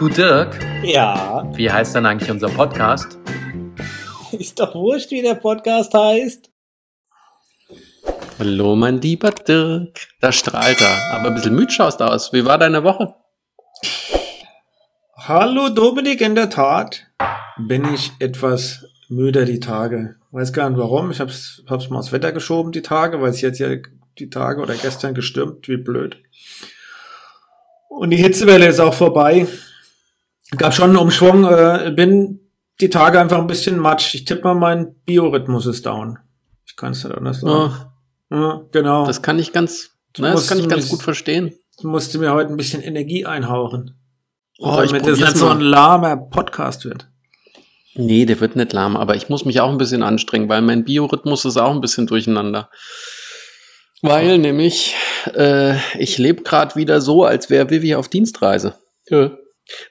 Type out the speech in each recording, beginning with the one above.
Du Dirk, Ja, wie heißt denn eigentlich unser Podcast? ist doch wurscht, wie der Podcast heißt. Hallo, mein lieber Dirk. Da strahlt er, aber ein bisschen müde schaust du aus. Wie war deine Woche? Hallo Dominik, in der Tat bin ich etwas müder die Tage. Weiß gar nicht warum. Ich hab's, hab's mal aufs Wetter geschoben die Tage, weil es jetzt ja die Tage oder gestern gestürmt, wie blöd. Und die Hitzewelle ist auch vorbei. Gab schon einen Umschwung, äh, bin die Tage einfach ein bisschen matsch. Ich tippe mal, mein Biorhythmus ist down. Ich kann es nicht anders sagen. Oh, Ja, genau. das kann ich ganz, ne, das musst kann ich ganz mich- gut verstehen. Ich musste mir heute ein bisschen Energie einhauchen. Oh, damit das nicht so ein lahmer Podcast wird. Nee, der wird nicht lahm, aber ich muss mich auch ein bisschen anstrengen, weil mein Biorhythmus ist auch ein bisschen durcheinander. Weil nämlich, äh, ich lebe gerade wieder so, als wäre Vivi auf Dienstreise. Ja.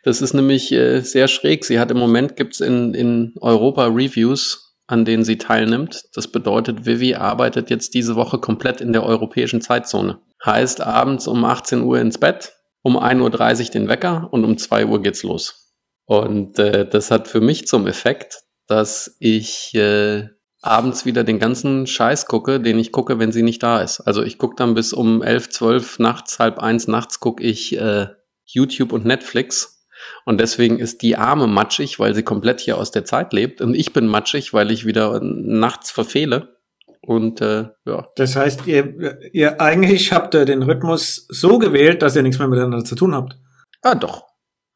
Das ist nämlich äh, sehr schräg. Sie hat im Moment, gibt's in, in Europa Reviews, an denen sie teilnimmt. Das bedeutet, Vivi arbeitet jetzt diese Woche komplett in der europäischen Zeitzone. Heißt abends um 18 Uhr ins Bett, um 1.30 Uhr den Wecker und um 2 Uhr geht's los. Und äh, das hat für mich zum Effekt, dass ich äh, abends wieder den ganzen Scheiß gucke, den ich gucke, wenn sie nicht da ist. Also ich gucke dann bis um 11, 12 nachts, halb eins nachts gucke ich äh, YouTube und Netflix. Und deswegen ist die Arme matschig, weil sie komplett hier aus der Zeit lebt. Und ich bin matschig, weil ich wieder nachts verfehle. Und äh, ja, Das heißt, ihr, ihr eigentlich habt ihr den Rhythmus so gewählt, dass ihr nichts mehr miteinander zu tun habt. Ah, doch.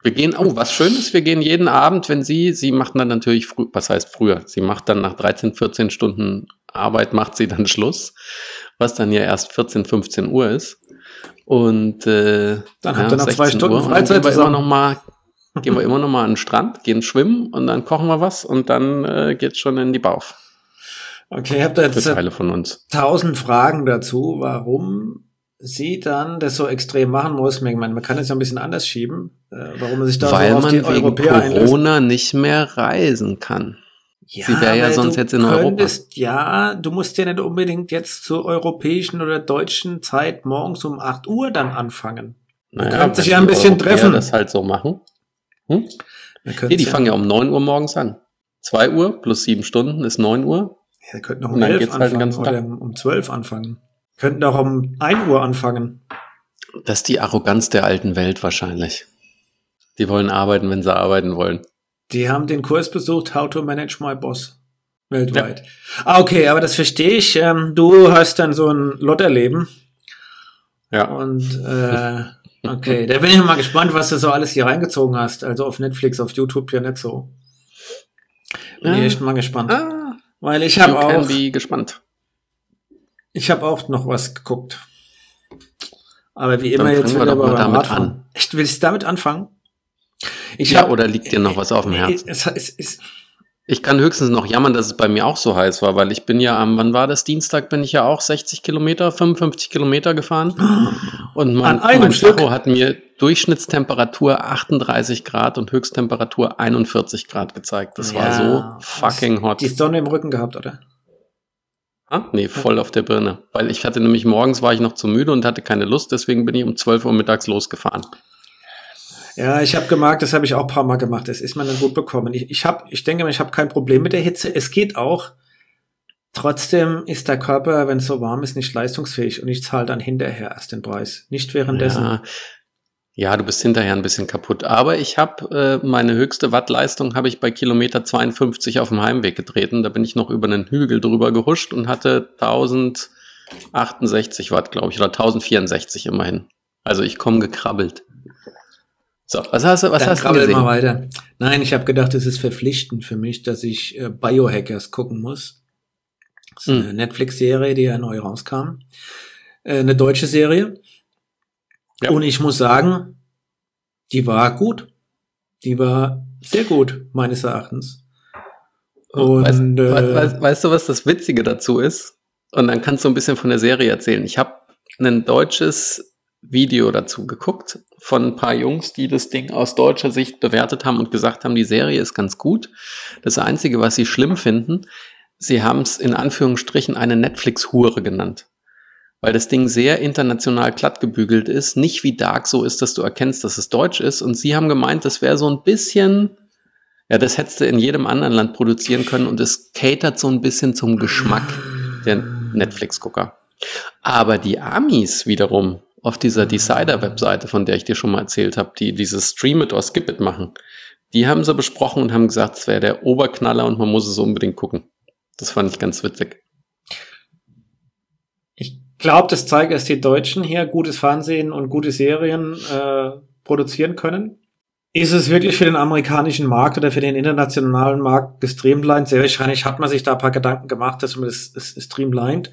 Wir gehen, oh, was schön ist, wir gehen jeden Abend, wenn sie, sie macht dann natürlich früh, was heißt früher? Sie macht dann nach 13, 14 Stunden Arbeit, macht sie dann Schluss, was dann ja erst 14, 15 Uhr ist. Und äh, Dann habt ihr noch zwei Stunden und dann Freizeit gehen wir immer noch mal, gehen wir immer noch mal an den Strand, gehen schwimmen und dann kochen wir was und dann äh, geht's schon in die Bauf. Okay, habt ihr jetzt Teile von uns. tausend Fragen dazu, warum sie dann das so extrem machen muss. Ich meine, man kann es ja ein bisschen anders schieben, äh, warum man sich da Weil so auf man die wegen Europäer einlässt. Corona nicht mehr reisen kann. Ja, Sie wäre ja sonst jetzt in Europa. könntest, Ja, du musst ja nicht unbedingt jetzt zur europäischen oder deutschen Zeit morgens um 8 Uhr dann anfangen. Man könnte sich wenn ja ein die bisschen Europäer treffen. das halt so machen. Hm? Könnten Nee, die ja, fangen ja um 9 Uhr morgens an. 2 Uhr plus 7 Stunden ist 9 Uhr. Wir könnten noch Und um dann 11 geht's halt anfangen ganzen oder um 12 anfangen. Könnten auch um 1 Uhr anfangen. Das ist die Arroganz der alten Welt wahrscheinlich. Die wollen arbeiten, wenn sie arbeiten wollen. Die haben den Kurs besucht, How to Manage My Boss. Weltweit. Ah, okay, aber das verstehe ich. Ähm, du hast dann so ein Lotterleben. Ja. Und äh, okay, da bin ich mal gespannt, was du so alles hier reingezogen hast. Also auf Netflix, auf YouTube ja nicht so. Bin ich Ja. echt mal gespannt. Ah, Weil ich habe auch, be gespannt. ich habe auch noch was geguckt. Aber wie immer jetzt wir wieder mal beim damit an. Echt, willst du damit anfangen? Ich ja, hab- oder liegt dir noch was auf dem Herzen? Es, es, es, Ich kann höchstens noch jammern, dass es bei mir auch so heiß war, weil ich bin ja am, wann war das? Dienstag bin ich ja auch 60 Kilometer, 55 Kilometer gefahren. Und mein, mein? Tacho hat mir Durchschnittstemperatur 38 Grad und Höchsttemperatur 41 Grad gezeigt. Das war Ja, so fucking hot. die Sonne im Rücken gehabt, oder? Ah, nee, voll auf der Birne. Weil ich hatte nämlich morgens war ich noch zu müde und hatte keine Lust, deswegen bin ich um 12 Uhr mittags losgefahren. Ja, ich habe gemerkt, das habe ich auch ein paar Mal gemacht. Das ist mir dann gut bekommen. Ich, ich, hab, ich denke, mal, ich habe kein Problem mit der Hitze. Es geht auch. Trotzdem ist der Körper, wenn es so warm ist, nicht leistungsfähig und ich zahle dann hinterher erst den Preis. Nicht währenddessen. Ja, ja, du bist hinterher ein bisschen kaputt. Aber ich habe äh, meine höchste Wattleistung habe ich bei Kilometer 52 auf dem Heimweg getreten. Da bin ich noch über einen Hügel drüber gehuscht und hatte 1068 Watt, glaube ich, oder 1064 immerhin. Also ich komme gekrabbelt. So, was hast du, was dann hast du gesehen? mal weiter. Nein, ich habe gedacht, es ist verpflichtend für mich, dass ich äh, Biohackers gucken muss. Das ist Hm. eine Netflix-Serie, die ja neu rauskam. Äh, eine deutsche Serie. Ja. Und ich muss sagen, die war gut. Die war sehr gut, meines Erachtens. Und weißt, äh, we- weißt, weißt du, was das Witzige dazu ist? Und dann kannst du ein bisschen von der Serie erzählen. Ich habe ein deutsches Video dazu geguckt von ein paar Jungs, die das Ding aus deutscher Sicht bewertet haben und gesagt haben, die Serie ist ganz gut. Das Einzige, was sie schlimm finden, sie haben es in Anführungsstrichen eine Netflix-Hure genannt. weil das Ding sehr international glatt gebügelt ist, nicht wie Dark so ist, dass du erkennst, dass es deutsch ist. Und sie haben gemeint, das wäre so ein bisschen, ja, das hättest du in jedem anderen Land produzieren können und es catert so ein bisschen zum Geschmack der Netflix-Gucker. Aber die Amis wiederum auf dieser Decider-Webseite, von der ich dir schon mal erzählt habe, die dieses Stream It or Skip It machen, die haben sie besprochen und haben gesagt, es wäre der Oberknaller und man muss es unbedingt gucken. Das fand ich ganz witzig. Ich glaube, das zeigt, dass die Deutschen hier gutes Fernsehen und gute Serien äh, produzieren können. Ist es wirklich für den amerikanischen Markt oder für den internationalen Markt gestreamlined? Sehr wahrscheinlich hat man sich da ein paar Gedanken gemacht, dass man das, das streamlined.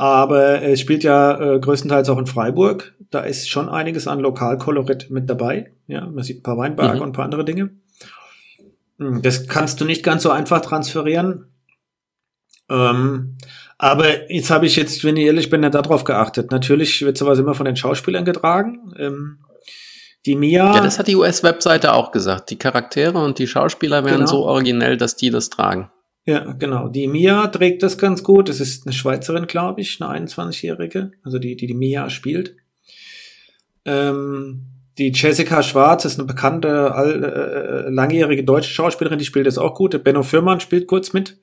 Aber es spielt ja äh, größtenteils auch in Freiburg. Da ist schon einiges an Lokalkolorit mit dabei. Ja, man sieht ein paar Weinberge mhm. und ein paar andere Dinge. Hm, das kannst du nicht ganz so einfach transferieren. Ähm, aber jetzt habe ich jetzt, wenn ich ehrlich bin, ja darauf geachtet. Natürlich wird sowas immer von den Schauspielern getragen. Ähm, die Mia. Ja, das hat die US-Webseite auch gesagt. Die Charaktere und die Schauspieler wären genau. so originell, dass die das tragen. Ja, genau. Die Mia trägt das ganz gut. Das ist eine Schweizerin, glaube ich, eine 21-Jährige. Also die, die die Mia spielt. Ähm, die Jessica Schwarz ist eine bekannte, all, äh, langjährige deutsche Schauspielerin, die spielt das auch gut. Der Benno Firmann spielt kurz mit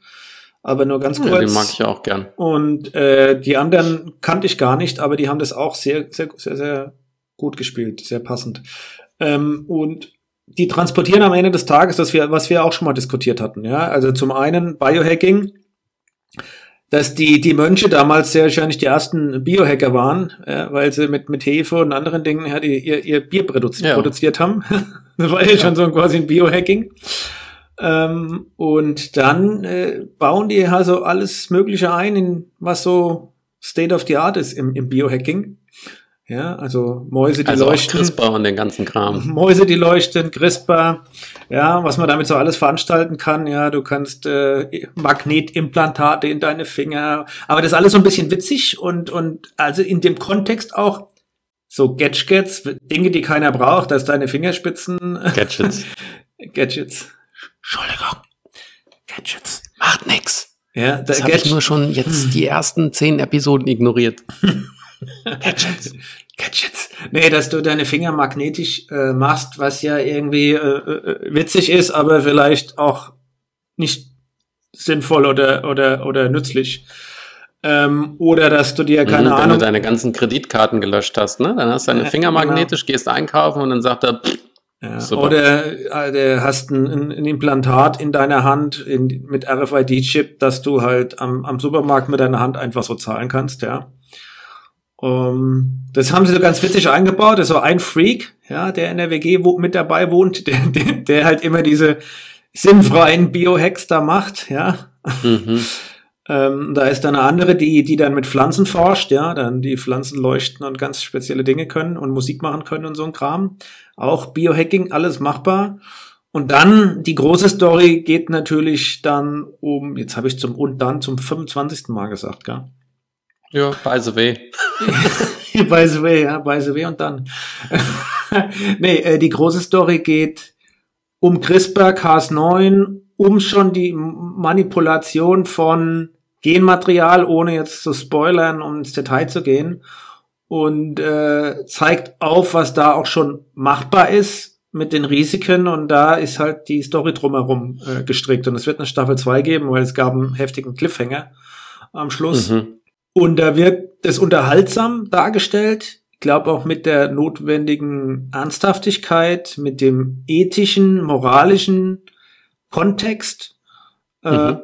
aber nur ganz kurz. Ja, den mag ich auch gern. Und äh, die anderen kannte ich gar nicht, aber die haben das auch sehr, sehr, sehr, sehr gut gespielt, sehr passend. Ähm, und die transportieren am Ende des Tages, das wir, was wir auch schon mal diskutiert hatten. Ja, also zum einen Biohacking, dass die die Mönche damals sehr wahrscheinlich die ersten Biohacker waren, ja, weil sie mit mit Hefe und anderen Dingen ja, die, ihr, ihr Bier produzi ja. produziert haben. das war ja, schon so quasi ein Biohacking. Ähm, und dann äh, bauen die also alles Mögliche ein, in was so State of the Art ist im, im Biohacking. Ja, also Mäuse, die also leuchten. CRISPR und den ganzen Kram. Mäuse, die leuchten, CRISPR, ja, was man damit so alles veranstalten kann. Ja, du kannst äh, Magnetimplantate in deine Finger. Aber das ist alles so ein bisschen witzig und, und also in dem Kontext auch so Gadgets, Dinge, die keiner braucht, dass deine Fingerspitzen. Gadgets. Gadgets. Entschuldigung. Gadgets. Macht nix. Ja, das habe ich nur schon jetzt die ersten zehn Episoden ignoriert. Gadgets. Gadgets. Nee, dass du deine Finger magnetisch äh, machst, was ja irgendwie äh, äh, witzig ist, aber vielleicht auch nicht sinnvoll oder, oder, oder nützlich. Ähm, oder dass du dir, keine mhm, Ahnung. Wenn du deine ganzen Kreditkarten gelöscht hast, ne? Dann hast du deine Finger magnetisch, genau. gehst einkaufen und dann sagt er, pff, ja, oder äh, hast ein, ein, Implantat in deiner Hand in, mit RFID-Chip, dass du halt am, am Supermarkt mit deiner Hand einfach so zahlen kannst, ja. Um, das haben sie so ganz witzig eingebaut. Das so ein Freak, ja, der in der WG mit dabei wohnt, der, der, der halt immer diese sinnfreien Biohacks da macht, ja. Mhm. Ähm, da ist dann eine andere, die, die dann mit Pflanzen forscht, ja, dann die Pflanzen leuchten und ganz spezielle Dinge können und Musik machen können und so ein Kram. Auch Biohacking, alles machbar. Und dann, die große Story geht natürlich dann um, jetzt habe ich zum und dann zum 25. Mal gesagt, gell? Ja, by the way. by the way, ja, by the way und dann. nee, äh, die große Story geht um CRISPR Cas9, um schon die Manipulation von Genmaterial, ohne jetzt zu spoilern, um ins Detail zu gehen, und äh, zeigt auf, was da auch schon machbar ist mit den Risiken und da ist halt die Story drumherum äh, gestrickt und es wird eine Staffel 2 geben, weil es gab einen heftigen Cliffhanger am Schluss. Mhm. Und da wird es unterhaltsam dargestellt, ich glaube auch mit der notwendigen Ernsthaftigkeit, mit dem ethischen, moralischen Kontext. Äh, mhm. Äh,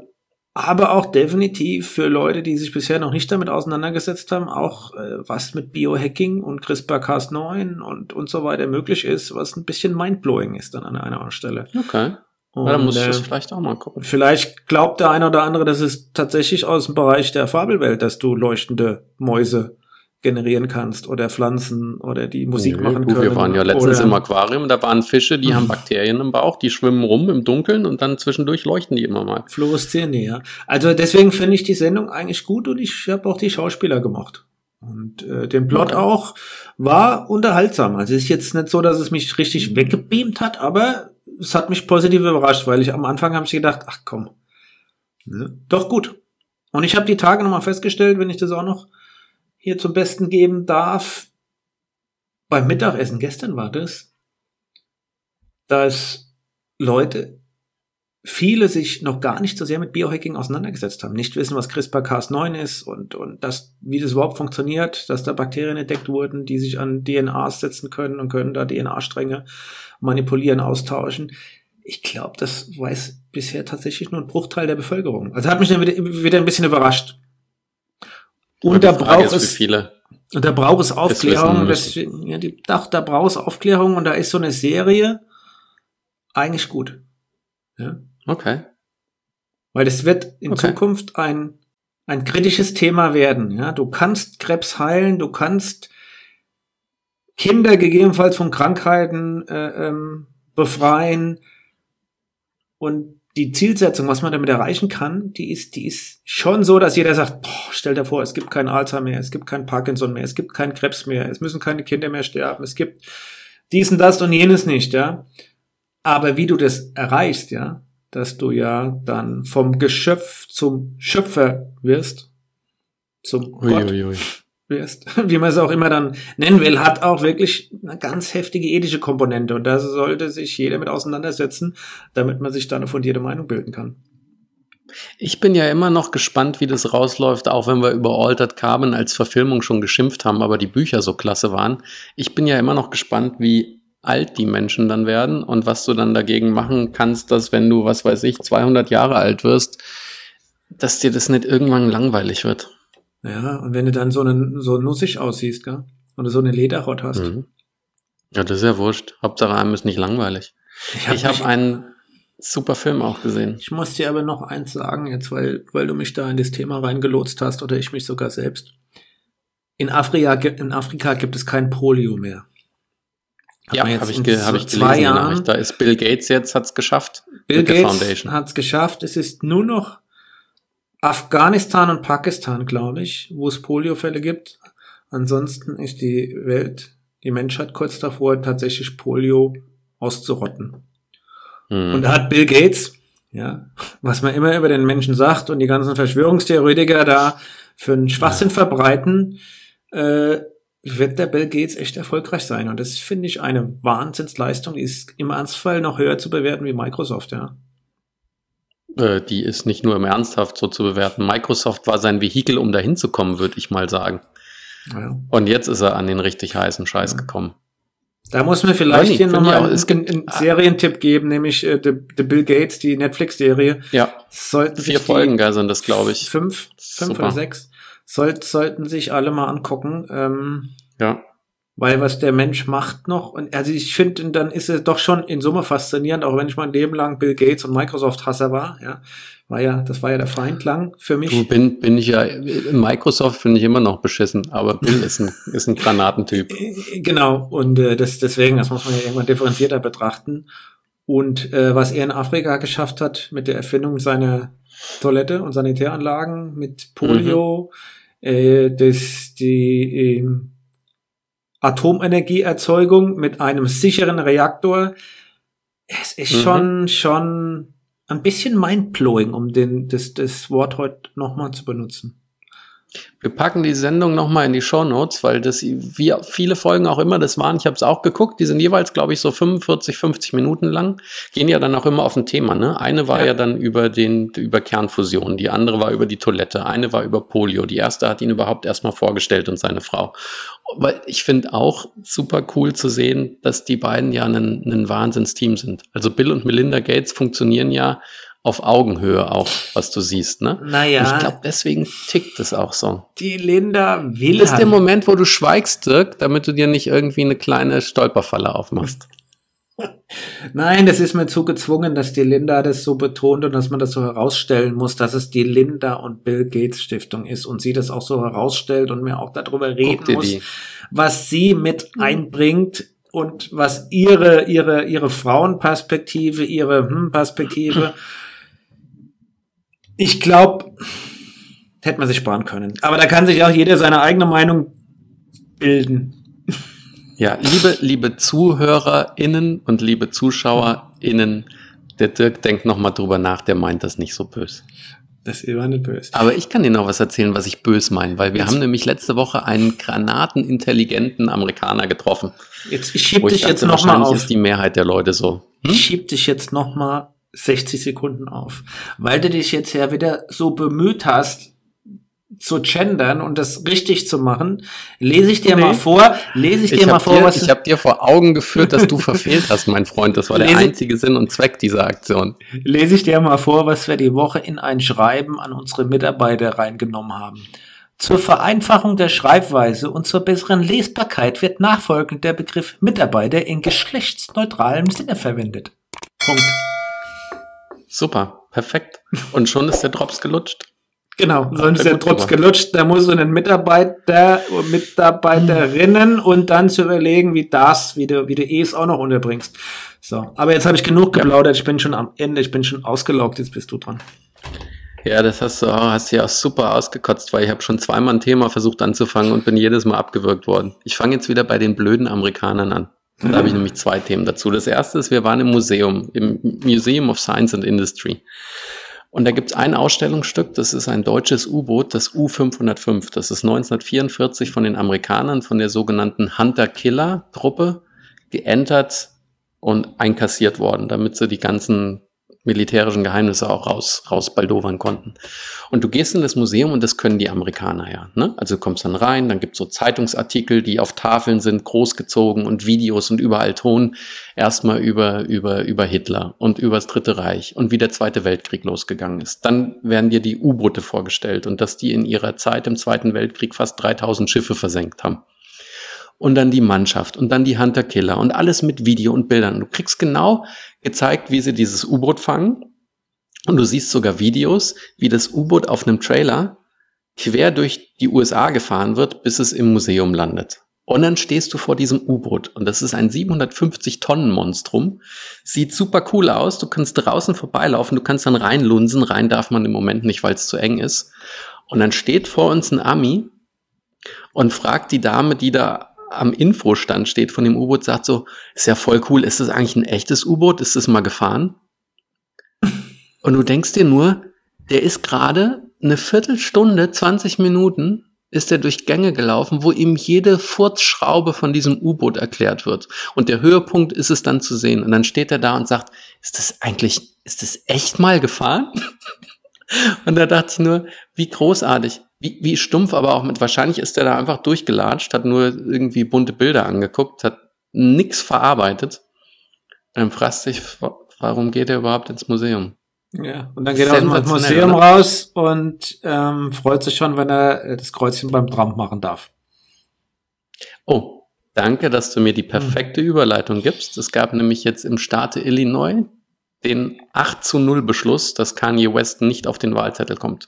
aber auch definitiv für Leute, die sich bisher noch nicht damit auseinandergesetzt haben, auch äh, was mit Biohacking und CRISPR-Cas9 und, und so weiter möglich ist, was ein bisschen mindblowing ist dann an einer Stelle. Okay. Und, ja, dann muss ich das äh, vielleicht auch mal gucken. Vielleicht glaubt der eine oder andere, das ist tatsächlich aus dem Bereich der Fabelwelt, dass du leuchtende Mäuse generieren kannst oder Pflanzen oder die Musik nee, machen du, können. Wir waren ja letztens im Aquarium, da waren Fische, die haben Bakterien im Bauch, die schwimmen rum im Dunkeln und dann zwischendurch leuchten die immer mal. Fluoreszieren, ja. Also deswegen finde ich die Sendung eigentlich gut und ich habe auch die Schauspieler gemacht. Und äh, den Plot okay. auch war unterhaltsam. Also es ist jetzt nicht so, dass es mich richtig weggebeamt hat, aber es hat mich positiv überrascht, weil ich am Anfang habe ich gedacht, ach komm, ne? doch gut. Und ich habe die Tage nochmal festgestellt, wenn ich das auch noch hier zum Besten geben darf. Beim Mittagessen, gestern war das, dass Leute, viele sich noch gar nicht so sehr mit Biohacking auseinandergesetzt haben, nicht wissen, was CRISPR-Cas9 ist und, und das, wie das überhaupt funktioniert, dass da Bakterien entdeckt wurden, die sich an DNAs setzen können und können da DNA-Stränge manipulieren, austauschen. Ich glaube, das weiß bisher tatsächlich nur ein Bruchteil der Bevölkerung. Also hat mich dann wieder, wieder ein bisschen überrascht. Und da braucht es viele. Und da braucht es Aufklärung. Das, ja, die, da, da braucht es Aufklärung und da ist so eine Serie eigentlich gut. Ja. Okay. Weil es wird in okay. Zukunft ein, ein kritisches Thema werden. Ja, du kannst Krebs heilen, du kannst Kinder gegebenenfalls von Krankheiten äh, ähm, befreien. Und die Zielsetzung, was man damit erreichen kann, die ist, die ist schon so, dass jeder sagt, boah, stell dir vor, es gibt kein Alzheimer mehr, es gibt kein Parkinson mehr, es gibt keinen Krebs mehr, es müssen keine Kinder mehr sterben, es gibt dies und das und jenes nicht, ja. Aber wie du das erreichst, ja, dass du ja dann vom Geschöpf zum Schöpfer wirst, zum ui, Gott ui, ui. wirst, wie man es auch immer dann nennen will, hat auch wirklich eine ganz heftige ethische Komponente und da sollte sich jeder mit auseinandersetzen, damit man sich da eine fundierte Meinung bilden kann. Ich bin ja immer noch gespannt, wie das rausläuft, auch wenn wir über Altered Carbon als Verfilmung schon geschimpft haben, aber die Bücher so klasse waren. Ich bin ja immer noch gespannt, wie alt die Menschen dann werden und was du dann dagegen machen kannst, dass wenn du, was weiß ich, 200 Jahre alt wirst, dass dir das nicht irgendwann langweilig wird. Ja, und wenn du dann so, einen, so nussig aussiehst, gell? Und du so eine Lederrott hast. Mhm. Ja, das ist ja wurscht. Hauptsache einem ist nicht langweilig. Ich habe hab einen super Film auch gesehen. Ich muss dir aber noch eins sagen, jetzt, weil, weil du mich da in das Thema reingelotst hast oder ich mich sogar selbst. In Afrika, in Afrika gibt es kein Polio mehr. Hat ja, habe ich, ge hab ich gelesen. Jahren, da ist Bill Gates jetzt, hat's geschafft. Bill Gates hat's geschafft. Es ist nur noch Afghanistan und Pakistan, glaube ich, wo es Poliofälle gibt. Ansonsten ist die Welt, die Menschheit kurz davor, tatsächlich Polio auszurotten. Hm. Und da hat Bill Gates, ja, was man immer über den Menschen sagt und die ganzen Verschwörungstheoretiker da für einen Schwachsinn ja. verbreiten, äh, wird der Bill Gates echt erfolgreich sein. Und das finde ich eine Wahnsinnsleistung. Die ist im Ernstfall noch höher zu bewerten wie Microsoft, ja. Äh, die ist nicht nur im Ernsthaft so zu bewerten. Microsoft war sein Vehikel, um dahin zu kommen, würde ich mal sagen. Ja. Und jetzt ist er an den richtig heißen Scheiß ja. gekommen. Da muss man vielleicht hier nochmal einen, einen Serientipp geben, nämlich äh, The, The Bill Gates, die Netflix-Serie. Ja. Sollten Vier Folgen da sind das, glaube ich. Fünf, fünf Super. oder sechs sollt, sollten sich alle mal angucken. Ähm, ja. Weil was der Mensch macht noch, und also ich finde, dann ist es doch schon in Summe faszinierend, auch wenn ich mein Leben lang Bill Gates und Microsoft-Hasser war, ja. War ja, das war ja der Feindlang für mich. Du bin, bin ich ja, Microsoft finde ich immer noch beschissen, aber Bill ist ein, ist ein Granatentyp. Genau, und äh, das, deswegen, das muss man ja irgendwann differenzierter betrachten. Und äh, was er in Afrika geschafft hat mit der Erfindung seiner Toilette und Sanitäranlagen, mit Polio, mhm. Äh, das, die äh, Atomenergieerzeugung mit einem sicheren Reaktor. Es ist mhm. schon, schon ein bisschen mindblowing, um den, das, das Wort heute nochmal zu benutzen. Wir packen die Sendung nochmal in die Show Notes, weil das, wie viele Folgen auch immer das waren, ich habe es auch geguckt, die sind jeweils, glaube ich, so 45, 50 Minuten lang, gehen ja dann auch immer auf ein Thema. Ne? Eine war ja. ja dann über den über Kernfusion, die andere war über die Toilette, eine war über Polio, die erste hat ihn überhaupt erstmal vorgestellt und seine Frau. Weil ich finde auch super cool zu sehen, dass die beiden ja ein, ein Wahnsinnsteam sind. Also Bill und Melinda Gates funktionieren ja auf Augenhöhe auch, was du siehst, ne? Naja. ich glaube, deswegen tickt es auch so. Die Linda will. Das ist der Moment, wo du schweigst, Dirk, damit du dir nicht irgendwie eine kleine Stolperfalle aufmachst. Nein, das ist mir zu gezwungen, dass die Linda das so betont und dass man das so herausstellen muss, dass es die Linda und Bill Gates Stiftung ist und sie das auch so herausstellt und mir auch darüber reden muss, die. was sie mit einbringt und was ihre, ihre, ihre Frauenperspektive, ihre hm, Perspektive ich glaube, hätte man sich sparen können. Aber da kann sich auch jeder seine eigene Meinung bilden. Ja, liebe, liebe ZuhörerInnen und liebe ZuschauerInnen, der Dirk denkt nochmal drüber nach, der meint das nicht so böse. Das war nicht böse. Aber ich kann dir noch was erzählen, was ich böse meine, weil wir jetzt, haben nämlich letzte Woche einen granatenintelligenten Amerikaner getroffen. Jetzt, ich schieb dich dachte, jetzt noch mal auf. ist die Mehrheit der Leute so. Hm? Ich schieb dich jetzt noch mal 60 Sekunden auf, weil du dich jetzt ja wieder so bemüht hast, zu gendern und das richtig zu machen, lese ich dir nee. mal vor, lese ich, ich dir mal vor, dir, was ich habe dir vor Augen geführt, dass du verfehlt hast, mein Freund. Das war der einzige Sinn und Zweck dieser Aktion. Lese ich dir mal vor, was wir die Woche in ein Schreiben an unsere Mitarbeiter reingenommen haben. Zur Vereinfachung der Schreibweise und zur besseren Lesbarkeit wird nachfolgend der Begriff Mitarbeiter in geschlechtsneutralem Sinne verwendet. Punkt. Super, perfekt. Und schon ist der Drops gelutscht. Genau, sonst ist der Drops gelutscht. Da muss so ein Mitarbeiter Mitarbeiterinnen und dann zu überlegen, wie das, wie du, wie du es auch noch unterbringst. So, aber jetzt habe ich genug geplaudert. Ich bin schon am Ende, ich bin schon ausgelaugt. Jetzt bist du dran. Ja, das hast du, hast du ja super ausgekotzt, weil ich habe schon zweimal ein Thema versucht anzufangen und bin jedes Mal abgewürgt worden. Ich fange jetzt wieder bei den blöden Amerikanern an. Da habe ich nämlich zwei Themen dazu. Das erste ist, wir waren im Museum, im Museum of Science and Industry. Und da gibt es ein Ausstellungsstück, das ist ein deutsches U-Boot, das U-505. Das ist 1944 von den Amerikanern, von der sogenannten Hunter-Killer-Truppe geentert und einkassiert worden, damit sie die ganzen militärischen Geheimnisse auch raus, rausbaldowern konnten. Und du gehst in das Museum und das können die Amerikaner ja. Ne? Also du kommst dann rein, dann gibt's so Zeitungsartikel, die auf Tafeln sind, großgezogen und Videos und überall Ton. Erstmal über, über, über Hitler und über das Dritte Reich und wie der Zweite Weltkrieg losgegangen ist. Dann werden dir die U-Boote vorgestellt und dass die in ihrer Zeit im Zweiten Weltkrieg fast 3000 Schiffe versenkt haben und dann die Mannschaft und dann die Hunter Killer und alles mit Video und Bildern. Du kriegst genau gezeigt, wie sie dieses U-Boot fangen und du siehst sogar Videos, wie das U-Boot auf einem Trailer quer durch die USA gefahren wird, bis es im Museum landet. Und dann stehst du vor diesem U-Boot und das ist ein 750 Tonnen Monstrum. Sieht super cool aus. Du kannst draußen vorbeilaufen, du kannst dann reinlunsen. Rein darf man im Moment nicht, weil es zu eng ist. Und dann steht vor uns ein Ami und fragt die Dame, die da am Infostand steht von dem U-Boot, sagt so, ist ja voll cool, ist das eigentlich ein echtes U-Boot? Ist das mal gefahren? Und du denkst dir nur, der ist gerade eine Viertelstunde, 20 Minuten ist er durch Gänge gelaufen, wo ihm jede Furzschraube von diesem U-Boot erklärt wird. Und der Höhepunkt ist es dann zu sehen. Und dann steht er da und sagt, ist das eigentlich, ist das echt mal gefahren? und da dachte ich nur, wie großartig wie, wie stumpf, aber auch mit, wahrscheinlich ist er da einfach durchgelatscht, hat nur irgendwie bunte Bilder angeguckt, hat nichts verarbeitet. Dann fragst dich, warum geht er überhaupt ins Museum? Ja, und dann geht er aus dem Museum oder? raus und ähm, freut sich schon, wenn er äh, das Kreuzchen beim Trump machen darf. Oh, danke, dass du mir die perfekte hm. Überleitung gibst. Es gab nämlich jetzt im Staate Illinois den 8 zu 0 Beschluss, dass Kanye West nicht auf den Wahlzettel kommt.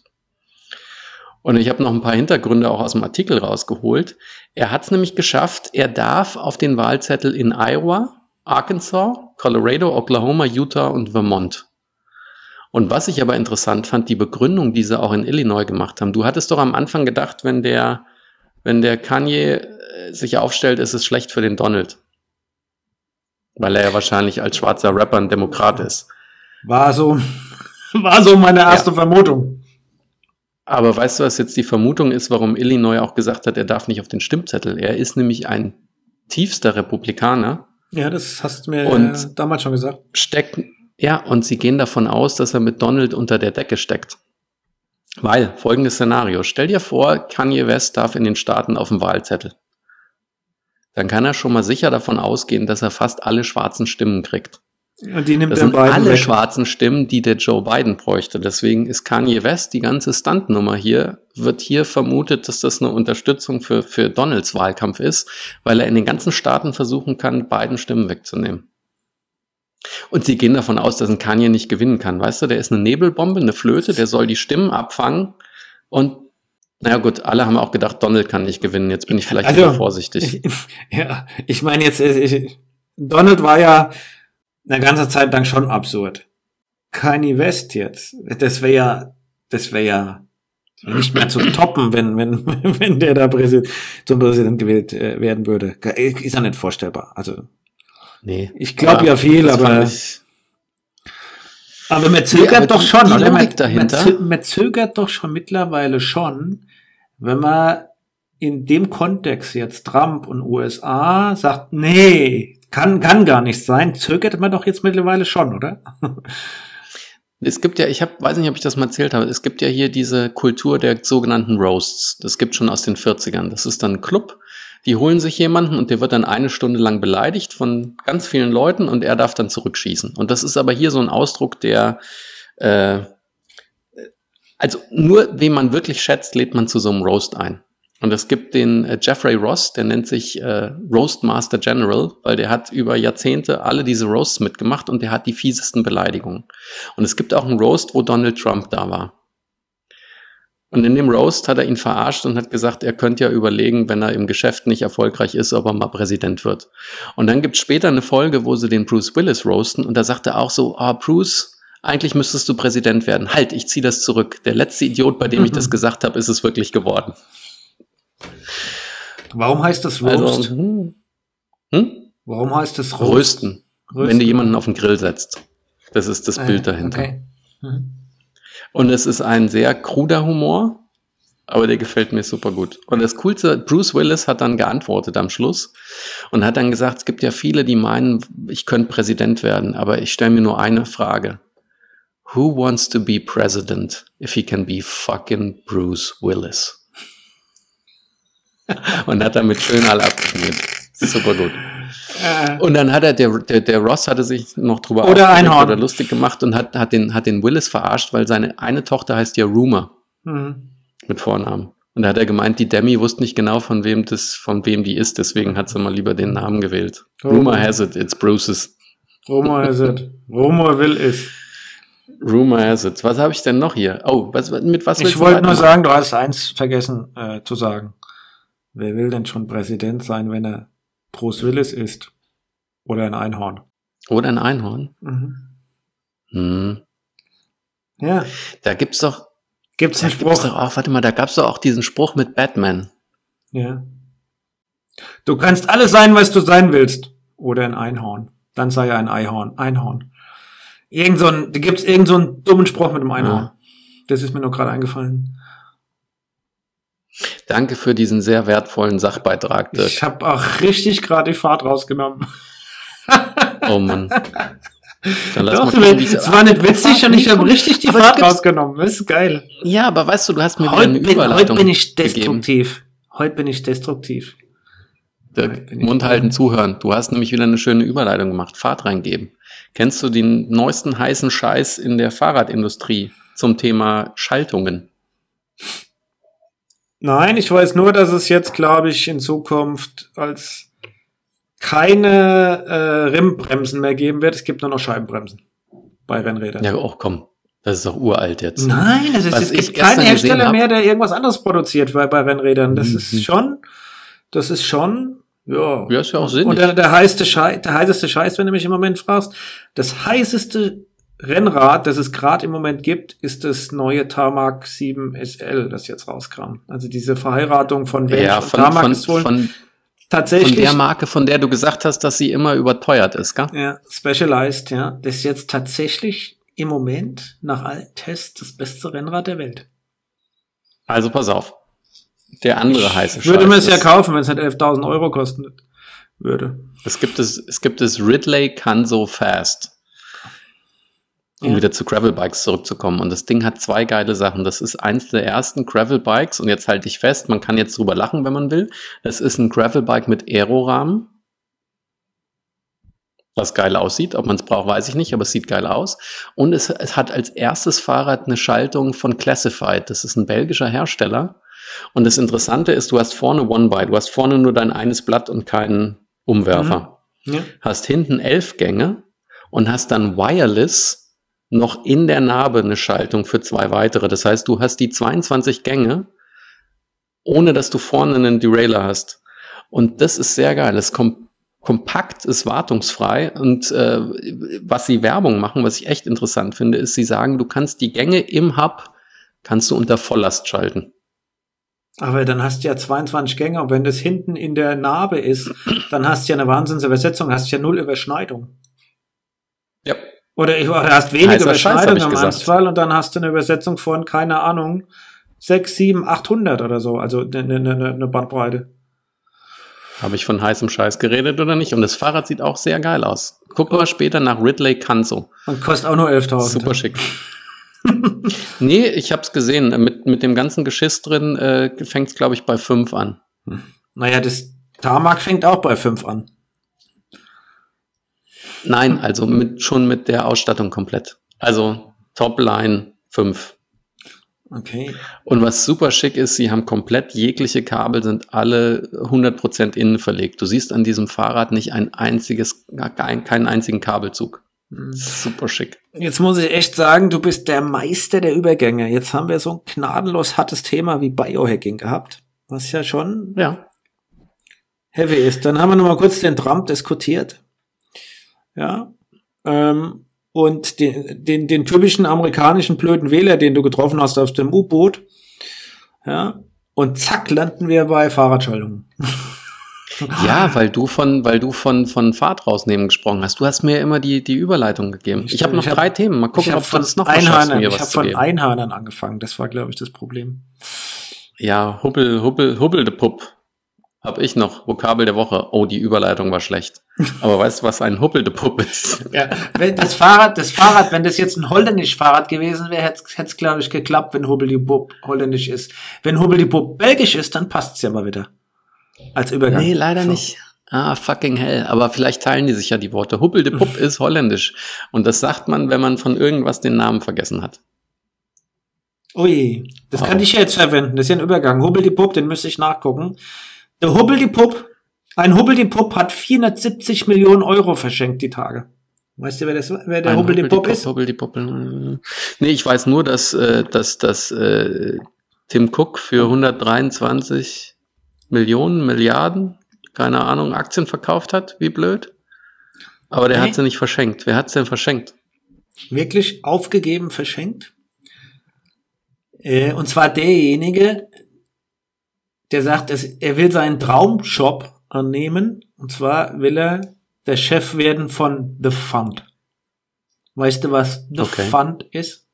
Und ich habe noch ein paar Hintergründe auch aus dem Artikel rausgeholt. Er hat es nämlich geschafft, er darf auf den Wahlzettel in Iowa, Arkansas, Colorado, Oklahoma, Utah und Vermont. Und was ich aber interessant fand, die Begründung, die sie auch in Illinois gemacht haben. Du hattest doch am Anfang gedacht, wenn der, wenn der Kanye äh, sich aufstellt, ist es schlecht für den Donald. Weil er ja wahrscheinlich als schwarzer Rapper ein Demokrat ist. War so, war so meine erste ja. Vermutung. Aber weißt du, was jetzt die Vermutung ist, warum Illinois auch gesagt hat, er darf nicht auf den Stimmzettel? Er ist nämlich ein tiefster Republikaner. Ja, das hast du mir und damals schon gesagt. Steckt, ja, und sie gehen davon aus, dass er mit Donald unter der Decke steckt. Weil, folgendes Szenario. Stell dir vor, Kanye West darf in den Staaten auf dem Wahlzettel. Dann kann er schon mal sicher davon ausgehen, dass er fast alle schwarzen Stimmen kriegt. Und die nimmt das sind alle weg. schwarzen Stimmen, die der Joe Biden bräuchte. Deswegen ist Kanye West die ganze Stuntnummer hier, wird hier vermutet, dass das eine Unterstützung für, für Donalds Wahlkampf ist, weil er in den ganzen Staaten versuchen kann, Biden Stimmen wegzunehmen. Und sie gehen davon aus, dass ein Kanye nicht gewinnen kann. Weißt du, der ist eine Nebelbombe, eine Flöte, der soll die Stimmen abfangen und naja gut, alle haben auch gedacht, Donald kann nicht gewinnen. Jetzt bin ich vielleicht also, vorsichtig. Ja, ich meine jetzt, ich, Donald war ja eine ganze Zeit lang schon absurd. Kanye West jetzt, das wäre ja, das wäre ja nicht mehr zu toppen, wenn, wenn, wenn der da Präsident, zum Präsident gewählt äh, werden würde. Ist ja nicht vorstellbar. Also, nee. Ich glaube ja viel, aber. Aber man zögert Ja, doch schon, oder? Man, Man, man zögert doch schon mittlerweile schon, wenn man in dem Kontext jetzt Trump und USA sagt, nee, kann, kann gar nicht sein, zögert man doch jetzt mittlerweile schon, oder? Es gibt ja, ich hab, weiß nicht, ob ich das mal erzählt habe, es gibt ja hier diese Kultur der sogenannten Roasts. Das gibt schon aus den 40ern. Das ist dann ein Club, die holen sich jemanden und der wird dann eine Stunde lang beleidigt von ganz vielen Leuten und er darf dann zurückschießen. Und das ist aber hier so ein Ausdruck, der, äh, also nur wen man wirklich schätzt, lädt man zu so einem Roast ein. Und es gibt den äh, Jeffrey Ross, der nennt sich äh, Roastmaster General, weil der hat über Jahrzehnte alle diese Roasts mitgemacht und der hat die fiesesten Beleidigungen. Und es gibt auch einen Roast, wo Donald Trump da war. Und in dem Roast hat er ihn verarscht und hat gesagt, er könnte ja überlegen, wenn er im Geschäft nicht erfolgreich ist, ob er mal Präsident wird. Und dann gibt es später eine Folge, wo sie den Bruce Willis roasten und da sagt er auch so, ah, Bruce, eigentlich müsstest du Präsident werden. Halt, ich ziehe das zurück. Der letzte Idiot, bei dem ich das gesagt habe, ist es wirklich geworden. Warum heißt das Roast? Also, hm, hm? Warum heißt das Roast? Rösten. Wenn du jemanden auf den Grill setzt. Das ist das Ah, Bild dahinter. Okay. Mhm. Und es ist ein sehr kruder Humor, aber der gefällt mir super gut. Und das Coolste, Bruce Willis hat dann geantwortet am Schluss und hat dann gesagt, es gibt ja viele, die meinen, ich könnte Präsident werden, aber ich stelle mir nur eine Frage. Who wants to be president if he can be fucking Bruce Willis? und hat damit schön alle abgeschmiert. Super gut. Äh, Und dann hat er, der, der, der Ross hatte sich noch drüber Oder Einhorn. oder lustig gemacht und hat, hat, den, hat den Willis verarscht, weil seine eine Tochter heißt ja Rumor mhm. mit Vornamen. Und da hat er gemeint, die Demi wusste nicht genau, von wem das, von wem die ist, deswegen hat sie mal lieber den Namen gewählt. Oh. Rumor has it, it's Bruce's. Rumor is it. Rumor will is. Rumor has it. Was habe ich denn noch hier? Oh, was, mit was Ich wollte nur sagen, du hast eins vergessen äh, zu sagen. Wer will denn schon Präsident sein, wenn er Bruce Willis ist? Oder ein Einhorn? Oder ein Einhorn? Mhm. Hm. Ja. Da gibt's doch, Gibt's einen gibt's Spruch? doch auch, warte mal, da gab's doch auch diesen Spruch mit Batman. Ja. Du kannst alles sein, was du sein willst. Oder ein Einhorn. Dann sei er ein Einhorn. Einhorn. Irgend so ein, da gibt's irgend so einen dummen Spruch mit dem Einhorn. Ja. Das ist mir nur gerade eingefallen. Danke für diesen sehr wertvollen Sachbeitrag, Dirk. Ich habe auch richtig gerade die Fahrt rausgenommen. Oh Mann. Dann lass Doch, mal es war nicht witzig und ich habe richtig die Fahrt rausgenommen. Das ist geil. Ja, aber weißt du, du hast mir Heute eine bin, heute Überleitung bin ich gegeben. destruktiv. Heute bin ich destruktiv. Dirk, bin ich- Mund halten, zuhören. Du hast nämlich wieder eine schöne Überleitung gemacht. Fahrt reingeben. Kennst du den neuesten heißen Scheiß in der Fahrradindustrie zum Thema Schaltungen? Nein, ich weiß nur, dass es jetzt, glaube ich, in Zukunft als keine äh, Rimbremsen mehr geben wird. Es gibt nur noch Scheibenbremsen bei Rennrädern. Ja, auch komm. Das ist doch uralt jetzt. Nein, es, ist, Was es gibt keinen Hersteller mehr, der irgendwas anderes produziert bei, bei Rennrädern. Das Mhm. ist schon, das ist schon, ja. Ja, ist ja auch sinnig. Und der, der, heißeste Scheiß, der heißeste Scheiß, wenn du mich im Moment fragst, das heißeste Rennrad, das es gerade im Moment gibt, ist das neue Tarmac 7 SL, das jetzt rauskam. Also diese Verheiratung von Bench ja, und von, Tarmac von, ist wohl von, von tatsächlich der Marke, von der du gesagt hast, dass sie immer überteuert ist, gell? ja, Specialized, ja. Das ist jetzt tatsächlich im Moment nach allen Tests das beste Rennrad der Welt. Also pass auf. Der andere heiße Ich würde mir es ja kaufen, wenn es halt 11.000 Euro kosten würde. Es gibt es, es gibt es Ridley kann so fast. Um Ja. wieder zu Gravelbikes zurückzukommen. Und das Ding hat zwei geile Sachen. Das ist eins der ersten Gravelbikes. Und jetzt halte ich fest, man kann jetzt drüber lachen, wenn man will. Das ist ein Gravelbike mit Aerorahmen. Was geil aussieht. Ob man es braucht, weiß ich nicht, aber es sieht geil aus. Und es, es hat als erstes Fahrrad eine Schaltung von Classified. Das ist ein belgischer Hersteller. Und das Interessante ist, du hast vorne One-By. Du hast vorne nur dein eines Blatt und keinen Umwerfer Ja. hast hinten elf Gänge und hast dann wireless noch in der Narbe eine Schaltung für zwei weitere. Das heißt, du hast die 22 Gänge, ohne dass du vorne einen Derailleur hast. Und das ist sehr geil. Es kommt kompakt, ist wartungsfrei und äh, was sie Werbung machen, was ich echt interessant finde, ist, sie sagen, du kannst die Gänge im Hub kannst du unter Volllast schalten. Aber dann hast du ja 22 Gänge und wenn das hinten in der Narbe ist, dann hast du ja eine Wahnsinnsübersetzung, hast du ja null Überschneidung. Oder, oder hast wenige Heißer Scheiß, hab Überschneidungen ich am gesagt. Ernstfall und dann hast du eine Übersetzung von, keine Ahnung, 6, 7, 800 oder so. Also eine, eine, eine eine Bandbreite. Habe ich von heißem Scheiß geredet oder nicht? Und das Fahrrad sieht auch sehr geil aus. Guck mal später nach Ridley Kanzo. Und kostet auch nur 11.000. Super schick. nee, ich hab's gesehen. Mit, mit dem ganzen Geschiss drin äh, fängt's, glaube ich, bei 5 an. Naja, das Tarmac fängt auch bei 5 an. Nein, also mit, schon mit der Ausstattung komplett. Also Topline 5. Okay. Und was super schick ist, sie haben komplett jegliche Kabel, sind alle 100% innen verlegt. Du siehst an diesem Fahrrad nicht ein einziges, keinen einzigen Kabelzug. Super schick. Jetzt muss ich echt sagen, du bist der Meister der Übergänge. Jetzt haben wir so ein gnadenlos hartes Thema wie Biohacking gehabt, was ja schon Ja. heavy ist. Dann haben wir noch mal kurz den Trump diskutiert. Ja. Ähm, und den, den, den typischen amerikanischen blöden Wähler, den du getroffen hast auf dem U-Boot. Ja. Und zack, landen wir bei Fahrradschaltung. Ja, weil du von, weil du von, von Fahrt rausnehmen gesprochen hast. Du hast mir immer die, die Überleitung gegeben. Ich habe noch Ich hab- drei Themen. Mal Ich gucken, habe ob du das noch Einhörnern, mir ich was hab zu von geben. Einhörnern angefangen. Das war, glaube ich, das Problem. Ja, Hubbel, Hubbel, Hubbel de Pupp. Hab ich noch. Vokabel der Woche. Oh, die Überleitung war schlecht. Aber weißt du, was ein Hubbel de Pupp ist? Ja, wenn das Fahrrad, das Fahrrad, wenn das jetzt ein holländisch Fahrrad gewesen wäre, hätte es, glaube ich, geklappt, wenn Bub holländisch ist. Wenn Bub belgisch ist, dann passt's ja mal wieder. Als Übergang. Nee, leider So. nicht. Ah, fucking hell. Aber vielleicht teilen die sich ja die Worte. Hubbel de Pupp ist holländisch. Und das sagt man, wenn man von irgendwas den Namen vergessen hat. Ui, das Oh. kann ich jetzt verwenden. Das ist ja ein Übergang. Hubbel die Pup, den müsste ich nachgucken. Der Hubbel die ein Hubbel die hat 470 Millionen Euro verschenkt die Tage. Weißt du, wer, das, wer der Ein Hubbel die Pup ist? Hubbel die Pupp. Nee, ich weiß nur, dass, äh, dass, dass äh, Tim Cook für 123 Millionen, Milliarden, keine Ahnung, Aktien verkauft hat. Wie blöd. Aber der Nee. hat sie nicht verschenkt. Wer hat's denn verschenkt? Wirklich aufgegeben, verschenkt. Äh, und zwar derjenige, der sagt, dass er will seinen Traumjob annehmen. Und zwar will er der Chef werden von The Fund. Weißt du, was The Okay. Fund ist?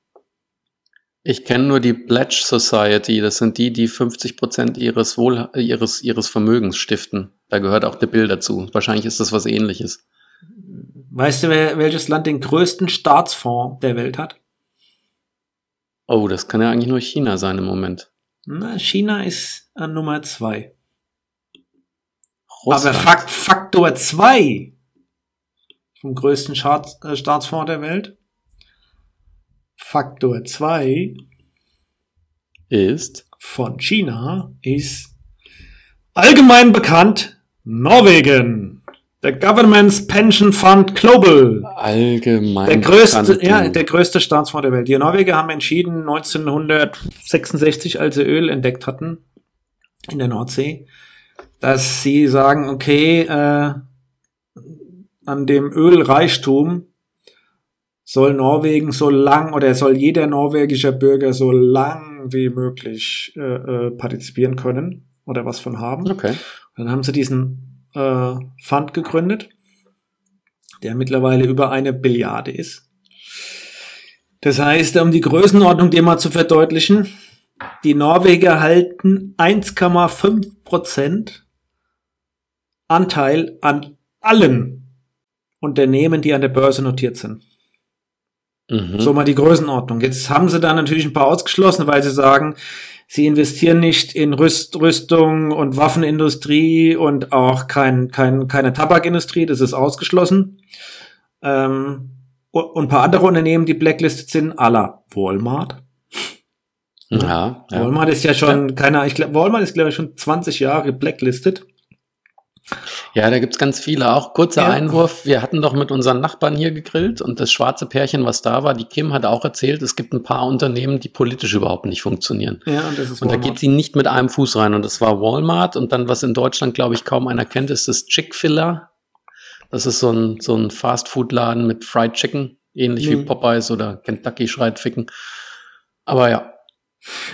Ich kenne nur die Pledge Society. Das sind die, die 50 Prozent ihres, Wohl ihres, ihres Vermögens stiften. Da gehört auch der Bill dazu. Wahrscheinlich ist das was ähnliches. Weißt du, wer, welches Land den größten Staatsfonds der Welt hat? Oh, das kann ja eigentlich nur China sein im Moment. Na, China ist an Nummer zwei. Russland. Aber Fakt, Faktor zwei vom größten Staats, äh, Staatsfonds der Welt. Faktor zwei ist von China ist allgemein bekannt Norwegen. Der Government's Pension Fund Global. allgemein. Der größte, ja, der größte Staatsfonds der Welt. Die Norweger haben entschieden, 1966, als sie Öl entdeckt hatten in der Nordsee, dass sie sagen, okay, äh, an dem Ölreichtum soll Norwegen so lang oder soll jeder norwegischer Bürger so lang wie möglich äh, äh, partizipieren können oder was von haben. Okay. Dann haben sie diesen äh, Fund gegründet, der mittlerweile über eine Billiarde ist. Das heißt, um die Größenordnung dir mal zu verdeutlichen, die Norweger halten 1,5 Prozent Anteil an allen Unternehmen, die an der Börse notiert sind. Mhm. So mal die Größenordnung. Jetzt haben sie da natürlich ein paar ausgeschlossen, weil sie sagen, sie investieren nicht in Rüst, Rüstung und Waffenindustrie und auch kein, kein, keine Tabakindustrie, das ist ausgeschlossen. Ähm, und ein paar andere Unternehmen, die blacklisted sind, la Walmart. ja, ja. Walmart ist ja schon, keine, ich glaube, Walmart ist, glaube ich, schon 20 Jahre blacklisted. Ja, da gibt's ganz viele. Auch kurzer Ja. Einwurf. Wir hatten doch mit unseren Nachbarn hier gegrillt und das schwarze Pärchen, was da war, die Kim hat auch erzählt, es gibt ein paar Unternehmen, die politisch überhaupt nicht funktionieren. Ja, und das ist Und da Walmart. geht sie nicht mit einem Fuß rein. Und das war Walmart. Und dann, was in Deutschland, glaube ich, kaum einer kennt, ist das Chick-fil-A. Das ist so ein, so ein Fast-Food-Laden mit Fried Chicken. Ähnlich Nee. wie Popeyes oder Kentucky schreit Ficken. Aber ja,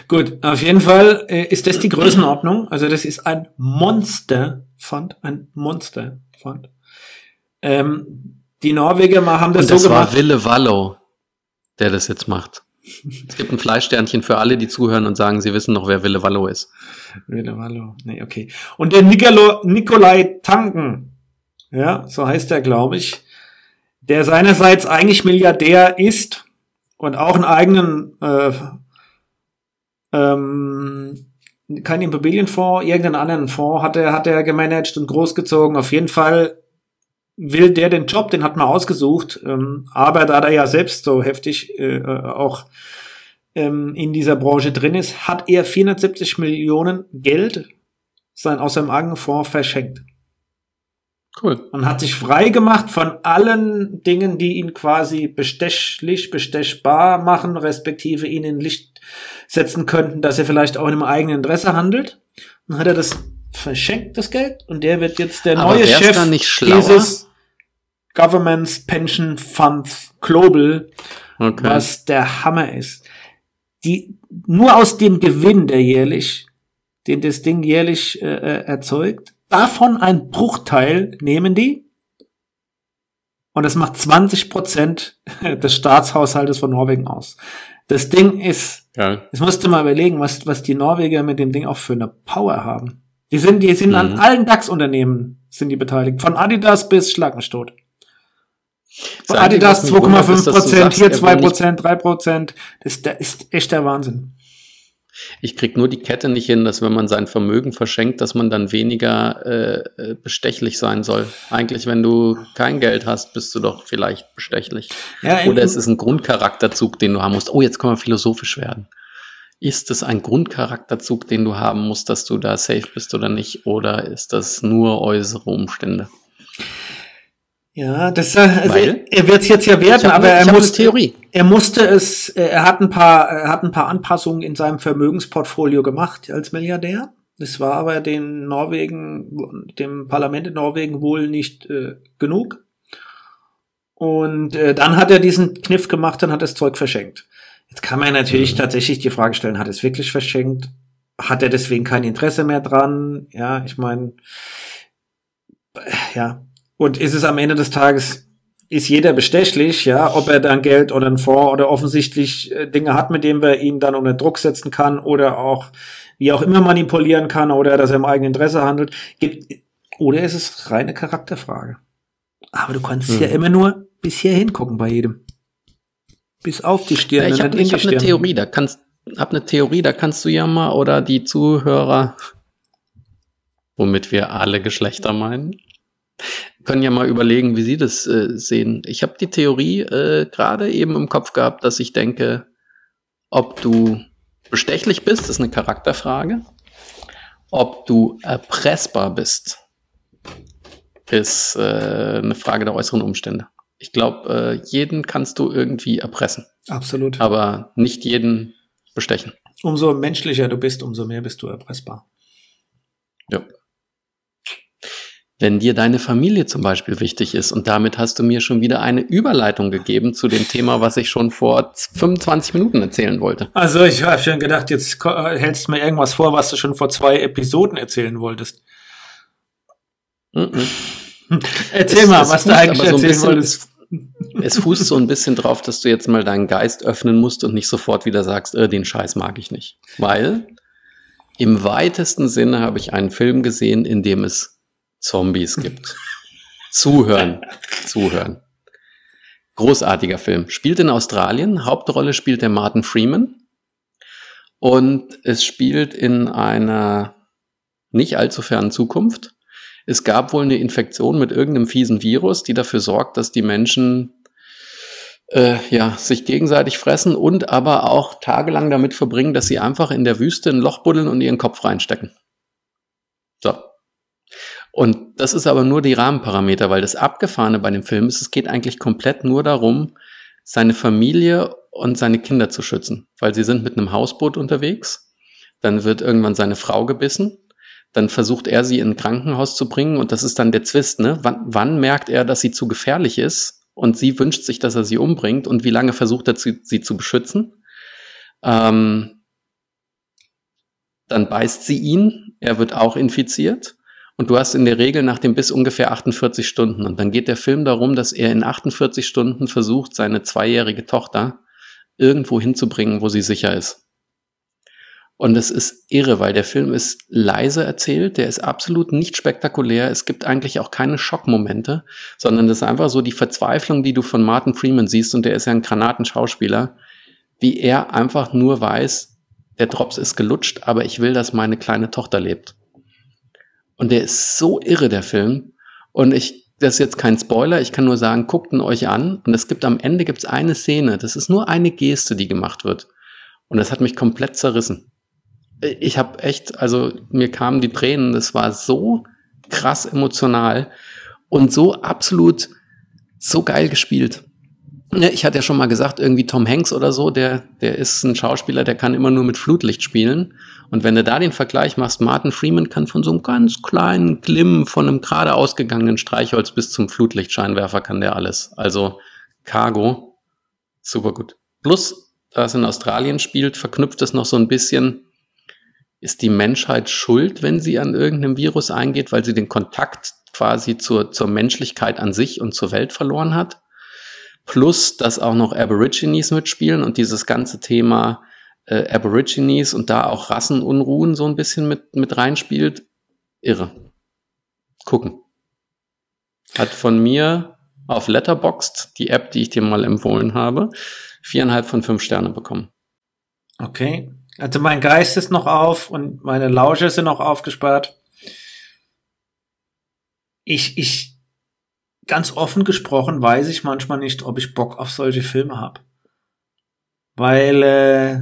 Gut, auf jeden Fall äh, ist das die Größenordnung. Also das ist ein Monster-Fund, ein Monster-Fund. Ähm, die Norweger mal haben das, Und so das war gemacht. Wille Wallo, der das jetzt macht. Es gibt ein Fleischsternchen für alle, die zuhören und sagen, sie wissen noch, wer Wille Wallo ist. Wille Wallo. Nee, okay. Und der Nicolo, Nikolai Tanken, ja, so heißt er, glaube ich, der seinerseits eigentlich Milliardär ist und auch einen eigenen, äh, ähm, kein Immobilienfonds, irgendeinen anderen Fonds hat er, hat er gemanagt und großgezogen. Auf jeden Fall will der den Job, den hat man ausgesucht, ähm, aber da er ja selbst so heftig äh, äh, auch ähm, in dieser Branche drin ist, hat er 470 Millionen Geld sein, aus seinem eigenen Fonds verschenkt Cool. und hat sich frei gemacht von allen Dingen, die ihn quasi bestechlich, bestechbar machen, respektive ihn in Licht setzen könnten, dass er vielleicht auch in einem eigenen Interesse handelt. Dann hat er das verschenkt, das Geld, und der wird jetzt der Aber neue Chef dieses Governments Pension Fund Global, Okay. was der Hammer ist. Die, nur aus dem Gewinn, der jährlich, den das Ding jährlich äh, äh, erzeugt, davon ein Bruchteil nehmen die. Und das macht 20 Prozent des Staatshaushaltes von Norwegen aus. Das Ding ist, Ja. jetzt musst du mal überlegen, was, was die Norweger mit dem Ding auch für eine Power haben. Die sind, die sind an Mhm. allen DAX-Unternehmen sind die beteiligt. Von Adidas bis Schlagenstodt. Das Bei Adidas Einzige, was mich wundert, 2,5 ist, dass du Prozent, hier er will 2 nicht- Prozent, 3 Prozent. Das, das ist echt der Wahnsinn. Ich krieg nur die Kette nicht hin, dass wenn man sein Vermögen verschenkt, dass man dann weniger äh, äh, bestechlich sein soll. Eigentlich, wenn du kein Geld hast, bist du doch vielleicht bestechlich. Ja, Oder es ist ein Grundcharakterzug, den du haben musst. Oh, jetzt können wir philosophisch werden. Ist es ein Grundcharakterzug, den du haben musst, dass du da safe bist oder nicht? Oder ist das nur äußere Umstände? Ja, das, äh, also Weil? er wird es jetzt ja werden, aber er muss, Theorie. er musste es, äh, er hat ein paar, er hat ein paar Anpassungen in seinem Vermögensportfolio gemacht als Milliardär. Das war aber den Norwegen, dem Parlament in Norwegen wohl nicht äh, genug. Und äh, dann hat er diesen Kniff gemacht und hat das Zeug verschenkt. Jetzt kann man natürlich Mhm. tatsächlich die Frage stellen, hat er es wirklich verschenkt? Hat er deswegen kein Interesse mehr dran? Ja, ich meine, ja. Und ist es am Ende des Tages, ist jeder bestechlich, ja, ob er dann Geld oder einen Fonds oder offensichtlich äh, Dinge hat, mit denen wir ihn dann unter Druck setzen kann oder auch wie auch immer manipulieren kann oder dass er im eigenen Interesse handelt. Gibt, oder ist es reine Charakterfrage? Aber du kannst Hm. ja immer nur bis hier hingucken bei jedem. Bis auf die Stirn. Ja, ich habe hab eine. Theorie, da kannst hab eine Theorie, da kannst du ja mal oder die Zuhörer, womit wir alle Geschlechter meinen, können ja mal überlegen, wie sie das äh, sehen. Ich habe die Theorie äh, gerade eben im Kopf gehabt, dass ich denke, ob du bestechlich bist, ist eine Charakterfrage. Ob du erpressbar bist, ist äh, eine Frage der äußeren Umstände. Ich glaube, äh, jeden kannst du irgendwie erpressen Absolut. aber nicht jeden bestechen. Umso menschlicher du bist, umso mehr bist du erpressbar. Ja. Wenn dir deine Familie zum Beispiel wichtig ist und damit hast du mir schon wieder eine Überleitung gegeben zu dem Thema, was ich schon vor 25 Minuten erzählen wollte. Also ich habe schon gedacht, jetzt äh, hältst du mir irgendwas vor, was du schon vor zwei Episoden erzählen wolltest. Mhm. Erzähl Es- mal, es was du eigentlich aber so ein erzählen bisschen- wolltest. Es fußt so ein bisschen drauf, dass du jetzt mal deinen Geist öffnen musst und nicht sofort wieder sagst, äh, den Scheiß mag ich nicht. Weil im weitesten Sinne habe ich einen Film gesehen, in dem es Zombies gibt. zuhören, zuhören. Großartiger Film. Spielt in Australien. Hauptrolle spielt der Martin Freeman. Und es spielt in einer nicht allzu fernen Zukunft. Es gab wohl eine Infektion mit irgendeinem fiesen Virus, die dafür sorgt, dass die Menschen äh, ja, sich gegenseitig fressen und aber auch tagelang damit verbringen, dass sie einfach in der Wüste ein Loch buddeln und ihren Kopf reinstecken. So. Und das ist aber nur die Rahmenparameter, weil das Abgefahrene bei dem Film ist, es geht eigentlich komplett nur darum, seine Familie und seine Kinder zu schützen, weil sie sind mit einem Hausboot unterwegs. Dann wird irgendwann seine Frau gebissen. Dann versucht er, sie in ein Krankenhaus zu bringen und das ist dann der Zwist, ne? Wann, wann merkt er, dass sie zu gefährlich ist und sie wünscht sich, dass er sie umbringt und wie lange versucht er, zu, sie zu beschützen? Ähm, dann beißt sie ihn, er wird auch infiziert Und du hast in der Regel nach dem bis ungefähr 48 Stunden. Und dann geht der Film darum, dass er in 48 Stunden versucht, seine zweijährige Tochter irgendwo hinzubringen, wo sie sicher ist. Und es ist irre, weil der Film ist leise erzählt, der ist absolut nicht spektakulär. Es gibt eigentlich auch keine Schockmomente, sondern das ist einfach so die Verzweiflung, die du von Martin Freeman siehst, und der ist ja ein Granatenschauspieler, wie er einfach nur weiß, der Drops ist gelutscht, aber ich will, dass meine kleine Tochter lebt. Und der ist so irre, der Film. Und ich, das ist jetzt kein Spoiler, ich kann nur sagen, guckt ihn euch an. Und es gibt am Ende gibt's eine Szene, das ist nur eine Geste, die gemacht wird. Und das hat mich komplett zerrissen ich habe echt, also mir kamen die Tränen, das war so krass emotional und so absolut so geil gespielt. Ich hatte ja schon mal gesagt, irgendwie Tom Hanks oder so, der, der ist ein Schauspieler, der kann immer nur mit Flutlicht spielen. Und wenn du da den Vergleich machst, Martin Freeman kann von so einem ganz kleinen Glimm, von einem gerade ausgegangenen Streichholz bis zum Flutlichtscheinwerfer kann der alles. Also Cargo, super gut. Plus, da es in Australien spielt, verknüpft es noch so ein bisschen ist die Menschheit schuld, wenn sie an irgendeinem Virus eingeht, weil sie den Kontakt quasi zur, zur Menschlichkeit an sich und zur Welt verloren hat? Plus, dass auch noch Aborigines mitspielen und dieses ganze Thema äh, Aborigines und da auch Rassenunruhen so ein bisschen mit, mit reinspielt. Irre. Gucken. Hat von mir auf Letterboxd, die App, die ich dir mal empfohlen habe, viereinhalb von fünf Sterne bekommen. Okay. Also mein Geist ist noch auf und meine Lausche sind noch aufgespart. Ich, ich, ganz offen gesprochen, weiß ich manchmal nicht, ob ich Bock auf solche Filme habe. Weil äh,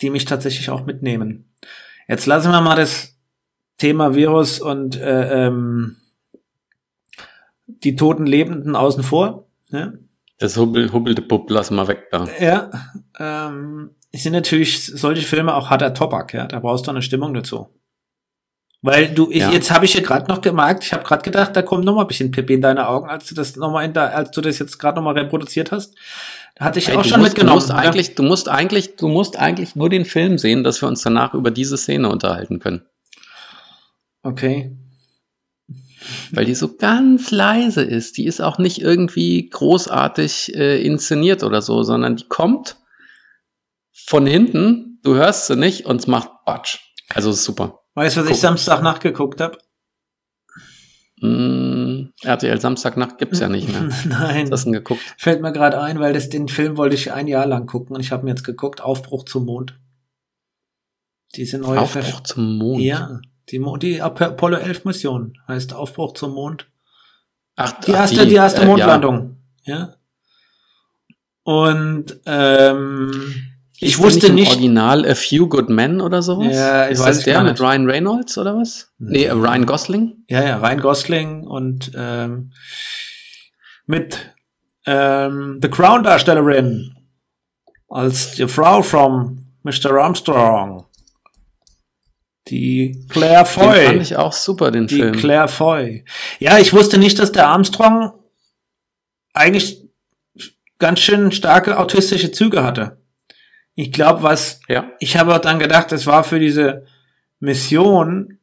die mich tatsächlich auch mitnehmen. Jetzt lassen wir mal das Thema Virus und äh, ähm, die toten Lebenden außen vor. Ne? Das hubbel, hubbelte Bub lassen wir weg da. Ja, ähm, sind natürlich solche Filme auch harter Tobak, ja. Da brauchst du eine Stimmung dazu. Weil du, ich, ja. jetzt habe ich ja gerade noch gemerkt, ich habe gerade gedacht, da kommt noch mal ein bisschen Pippi in deine Augen, als du das noch mal in da, als du das jetzt gerade noch mal reproduziert hast. Hatte ich hey, auch schon musst, mitgenommen. Du musst, eigentlich, du musst eigentlich, du musst eigentlich nur den Film sehen, dass wir uns danach über diese Szene unterhalten können. Okay. Weil die so ganz leise ist. Die ist auch nicht irgendwie großartig äh, inszeniert oder so, sondern die kommt von hinten, du hörst sie nicht und es macht Batsch. Also ist super. Weißt du, was Guck. ich Samstag nachgeguckt habe? Mm, RTL Samstagnacht gibt's ja nicht mehr. Nein. Was denn geguckt? Fällt mir gerade ein, weil das, den Film wollte ich ein Jahr lang gucken und ich habe mir jetzt geguckt, Aufbruch zum Mond. Diese neue Aufbruch Ver zum Mond? Ja. Die, die Apollo 11 Mission heißt Aufbruch zum Mond. Ach, die erste, die, die erste äh, Mondlandung. Ja. ja. Und ähm, ich wusste nicht. Original A Few Good Men oder sowas? Ja, ich ist weiß das der mit Ryan Reynolds oder was? Hm. Nee, Ryan Gosling? Ja, ja, Ryan Gosling und ähm, mit ähm, The Crown-Darstellerin als die Frau von Mr. Armstrong. Die Claire Foy. Den fand ich auch super, den die Film. Die Claire Foy. Ja, ich wusste nicht, dass der Armstrong eigentlich ganz schön starke autistische Züge hatte. Ich glaube, was, ja. ich habe auch dann gedacht, das war für diese Mission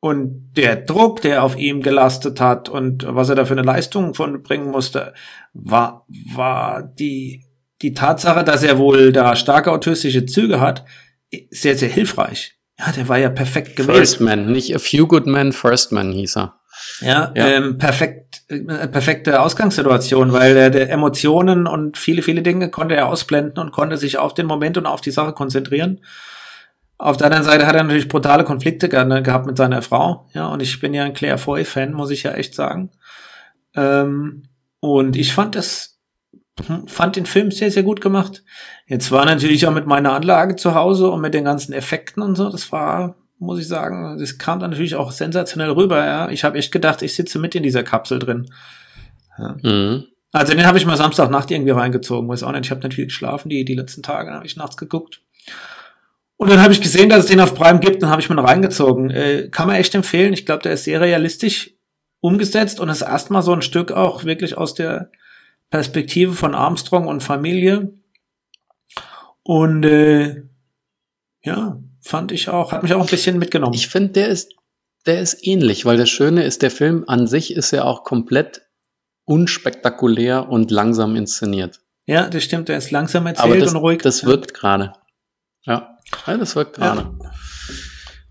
und der Druck, der auf ihm gelastet hat und was er da für eine Leistung von bringen musste, war, war die, die Tatsache, dass er wohl da starke autistische Züge hat, sehr, sehr hilfreich. Ja, der war ja perfekt gewählt. First Man, nicht A Few Good Men, First Man hieß er. Ja, ja. Ähm, perfekt, äh, perfekte Ausgangssituation, weil er der Emotionen und viele, viele Dinge konnte er ausblenden und konnte sich auf den Moment und auf die Sache konzentrieren. Auf der anderen Seite hat er natürlich brutale Konflikte gehabt mit seiner Frau. Ja, und ich bin ja ein Claire Foy-Fan, muss ich ja echt sagen. Ähm, und ich fand das, hm, fand den Film sehr, sehr gut gemacht. Jetzt war natürlich auch mit meiner Anlage zu Hause und mit den ganzen Effekten und so, das war muss ich sagen. Das kam dann natürlich auch sensationell rüber. Ja. Ich habe echt gedacht, ich sitze mit in dieser Kapsel drin. Ja. Mhm. Also den habe ich mal Samstagnacht irgendwie reingezogen. Weiß auch nicht, ich habe nicht viel geschlafen die, die letzten Tage, habe ich nachts geguckt. Und dann habe ich gesehen, dass es den auf Prime gibt, dann habe ich mir reingezogen. Äh, kann man echt empfehlen. Ich glaube, der ist sehr realistisch umgesetzt und ist erstmal so ein Stück auch wirklich aus der Perspektive von Armstrong und Familie. Und äh, ja, fand ich auch, hat mich auch ein bisschen mitgenommen. Ich finde, der ist, der ist ähnlich, weil das Schöne ist, der Film an sich ist ja auch komplett unspektakulär und langsam inszeniert. Ja, das stimmt, der ist langsam Aber erzählt das, und ruhig. das wirkt gerade. Ja. ja, das wirkt gerade.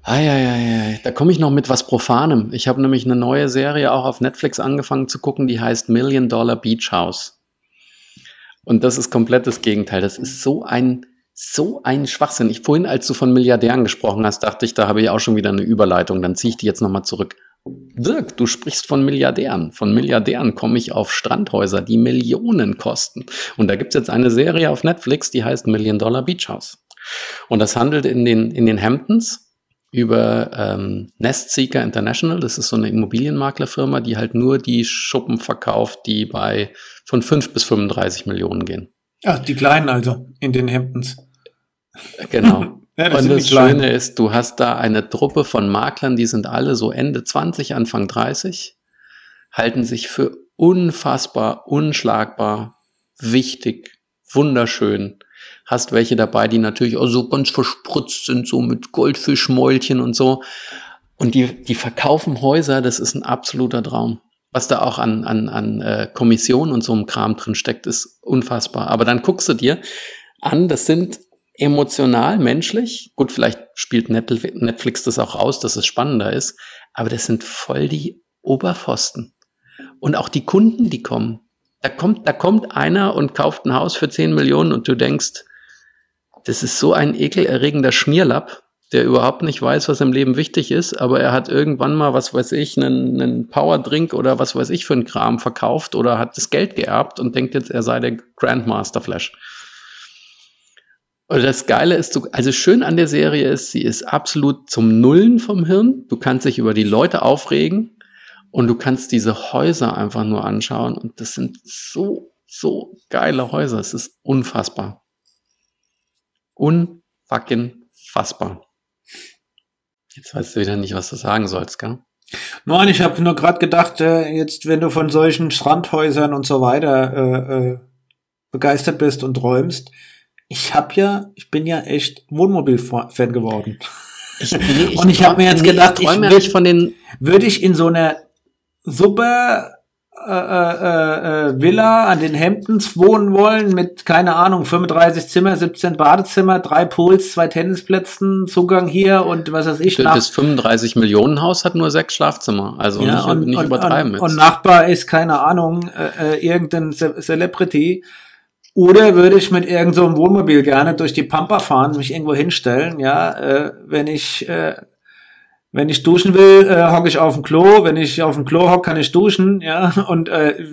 Eieiei, da komme ich noch mit was Profanem. Ich habe nämlich eine neue Serie auch auf Netflix angefangen zu gucken, die heißt Million Dollar Beach House. Und das ist komplett das Gegenteil. Das ist so ein, so ein Schwachsinn. Ich vorhin, als du von Milliardären gesprochen hast, dachte ich, da habe ich auch schon wieder eine Überleitung. Dann ziehe ich die jetzt nochmal zurück. Dirk, du sprichst von Milliardären. Von Milliardären komme ich auf Strandhäuser, die Millionen kosten. Und da gibt's jetzt eine Serie auf Netflix, die heißt Million Dollar Beach House. Und das handelt in den, in den Hamptons über ähm, Nestseeker International. Das ist so eine Immobilienmaklerfirma, die halt nur die Schuppen verkauft, die bei von 5 bis 35 Millionen gehen. Ach, die Kleinen also, in den Hamptons. Genau. Ja, das Und das. Schöne ist, du hast da eine Truppe von Maklern, die sind alle so Ende 20, Anfang 30, halten sich für unfassbar, unschlagbar, wichtig, wunderschön. Hast welche dabei, die natürlich auch so ganz verspritzt sind, so mit Goldfischmäulchen und so. Und die, die verkaufen Häuser, das ist ein absoluter Traum. Was da auch an, an, an äh, Kommission und so einem Kram drin steckt, ist unfassbar. Aber dann guckst du dir an, das sind emotional, menschlich. Gut, vielleicht spielt Netflix das auch raus, dass es spannender ist. Aber das sind voll die Oberpfosten. Und auch die Kunden, die kommen. Da kommt, da kommt einer und kauft ein Haus für 10 Millionen und du denkst, das ist so ein ekelerregender Schmierlapp, der überhaupt nicht weiß, was im Leben wichtig ist, aber er hat irgendwann mal, was weiß ich, einen, einen Powerdrink oder was weiß ich für einen Kram verkauft oder hat das Geld geerbt und denkt jetzt, er sei der Grandmaster Flash. Und das Geile ist, du, also schön an der Serie ist, sie ist absolut zum Nullen vom Hirn. Du kannst dich über die Leute aufregen und du kannst diese Häuser einfach nur anschauen und das sind so, so geile Häuser. Es ist unfassbar. Unfucking fassbar. Jetzt weißt du wieder nicht, was du sagen sollst, gell? Nein, ich habe nur gerade gedacht, äh, jetzt, wenn du von solchen Strandhäusern und so weiter äh, äh, begeistert bist und träumst, ich hab ja, ich bin ja echt Wohnmobil-Fan geworden. Ich, nee, Und ich hab mir jetzt gedacht, ich ich ja würd- nicht von den, Würde ich in so einer super äh, äh, äh, Villa an den Hamptons wohnen wollen mit, keine Ahnung, 35 Zimmer, 17 Badezimmer, drei Pools, zwei Tennisplätzen, Zugang hier und was weiß ich. das 35 Millionen Haus hat nur sechs Schlafzimmer. Also nicht, und, nicht und, übertreiben und, jetzt. und Nachbar ist, keine Ahnung, äh, äh, irgendein Ce Celebrity. Oder würde ich mit irgendeinem so einem Wohnmobil gerne durch die Pampa fahren, mich irgendwo hinstellen, ja, äh, wenn ich, äh, wenn ich duschen will, äh, hocke ich auf dem Klo, wenn ich auf dem Klo hocke, kann ich duschen, ja, und äh,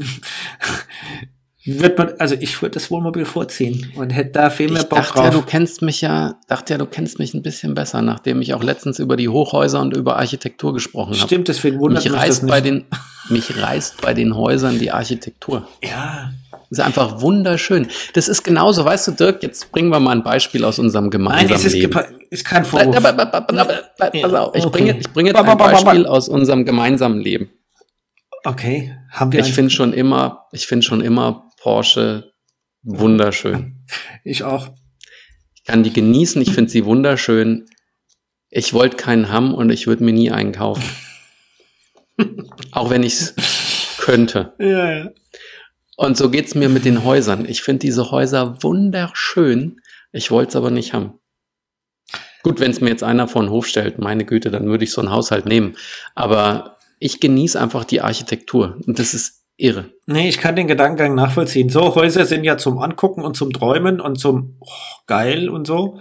wird man, also ich würde das Wohnmobil vorziehen und hätte da viel mehr ich Bock dachte ja, drauf. du kennst mich ja, dachte ja, du kennst mich ein bisschen besser, nachdem ich auch letztens über die Hochhäuser und über Architektur gesprochen habe. Stimmt, deswegen wundert Mich mich das reißt nicht. bei den, mich reißt bei den Häusern die Architektur. ja, Das ist einfach wunderschön. Das ist genauso, weißt du, Dirk, jetzt bringen wir mal ein Beispiel aus unserem nein, gemeinsamen es ist, Leben. ist kein Vorwurf. Ich bringe, ich bringe jetzt ein. Beispiel aus unserem gemeinsamen Leben. Okay, haben wir Ich finde schon immer, ich finde schon immer Porsche wunderschön. ich auch. Ich kann die genießen, ich finde sie wunderschön. Ich wollte keinen haben und ich würde mir nie einen kaufen. Auch wenn ich es könnte. Ja, ja. Und so geht's mir mit den Häusern. Ich finde diese Häuser wunderschön. Ich wollte es aber nicht haben. Gut, wenn es mir jetzt einer vor den Hof stellt, meine Güte, dann würde ich so ein Haushalt nehmen. Aber ich genieße einfach die Architektur. Und das ist irre. Nee, ich kann den Gedankengang nachvollziehen. So, Häuser sind ja zum Angucken und zum Träumen und zum oh, geil und so.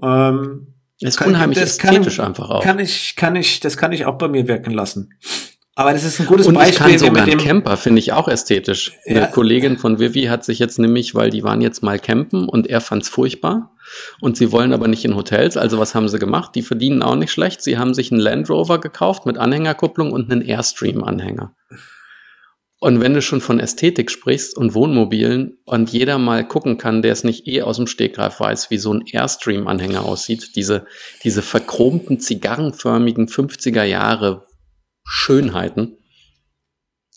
Ähm, Es ist Kann- unheimlich das kann- ästhetisch einfach auch. kann ich, kann ich, das kann ich auch bei mir wirken lassen. Aber das ist ein gutes Und ich Beispiel, kann wie sogar mit einen Camper, finde ich auch ästhetisch. Ja. Eine Kollegin von Vivi hat sich jetzt nämlich, weil die waren jetzt mal campen und er fand's furchtbar. Und sie wollen aber nicht in Hotels. Also was haben sie gemacht? Die verdienen auch nicht schlecht. Sie haben sich einen Land Rover gekauft mit Anhängerkupplung und einen Airstream-Anhänger. Und wenn du schon von Ästhetik sprichst und Wohnmobilen und jeder mal gucken kann, der es nicht eh aus dem Stegreif weiß, wie so ein Airstream-Anhänger aussieht, diese, diese verchromten, zigarrenförmigen 50er Jahre Schönheiten.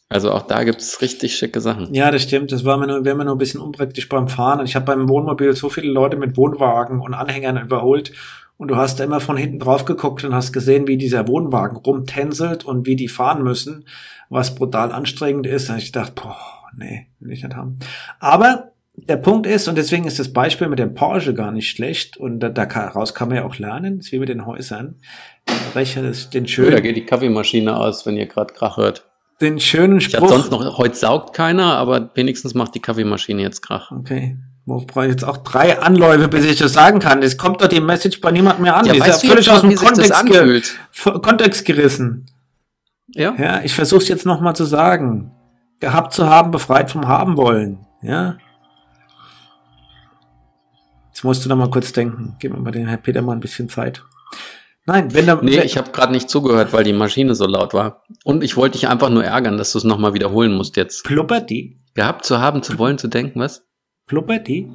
Also auch da gibt's richtig schicke Sachen. ja, das stimmt, das war mir nur, wäre mir nur ein bisschen unpraktisch beim Fahren. Und ich habe beim Wohnmobil so viele Leute mit Wohnwagen und Anhängern überholt. Und du hast da immer von hinten drauf geguckt und hast gesehen, wie dieser Wohnwagen rumtänzelt und wie die fahren müssen, was brutal anstrengend ist. Und ich dachte, boah, nee, will ich nicht haben. Aber der Punkt ist, und deswegen ist das Beispiel mit dem Porsche gar nicht schlecht, und da, daraus kann man ja auch lernen, ist wie mit den Häusern. Rechnen ist den schönen. Da geht die Kaffeemaschine aus, wenn ihr gerade Krach hört. Den schönen Spruch. Ich sonst noch, heute saugt keiner, aber wenigstens macht die Kaffeemaschine jetzt Krach. Okay. Wo brauche ich jetzt auch drei Anläufe, bis ich das sagen kann? Es kommt doch die Message bei niemandem mehr an. Ja, die ist ja völlig aus dem Kontext, ge Kontext gerissen. Ja. Ja, ich versuche es jetzt nochmal zu sagen. Gehabt zu haben, befreit vom Haben wollen. Ja. Jetzt musst du noch mal kurz denken. Gib mir mal den Herrn Peter mal ein bisschen Zeit. Nein, wenn der. Nee, ich habe gerade nicht zugehört, weil die Maschine so laut war. Und ich wollte dich einfach nur ärgern, dass du es nochmal wiederholen musst jetzt. Pluppert die? Gehabt zu haben, zu wollen, zu denken, was? Pluppert die?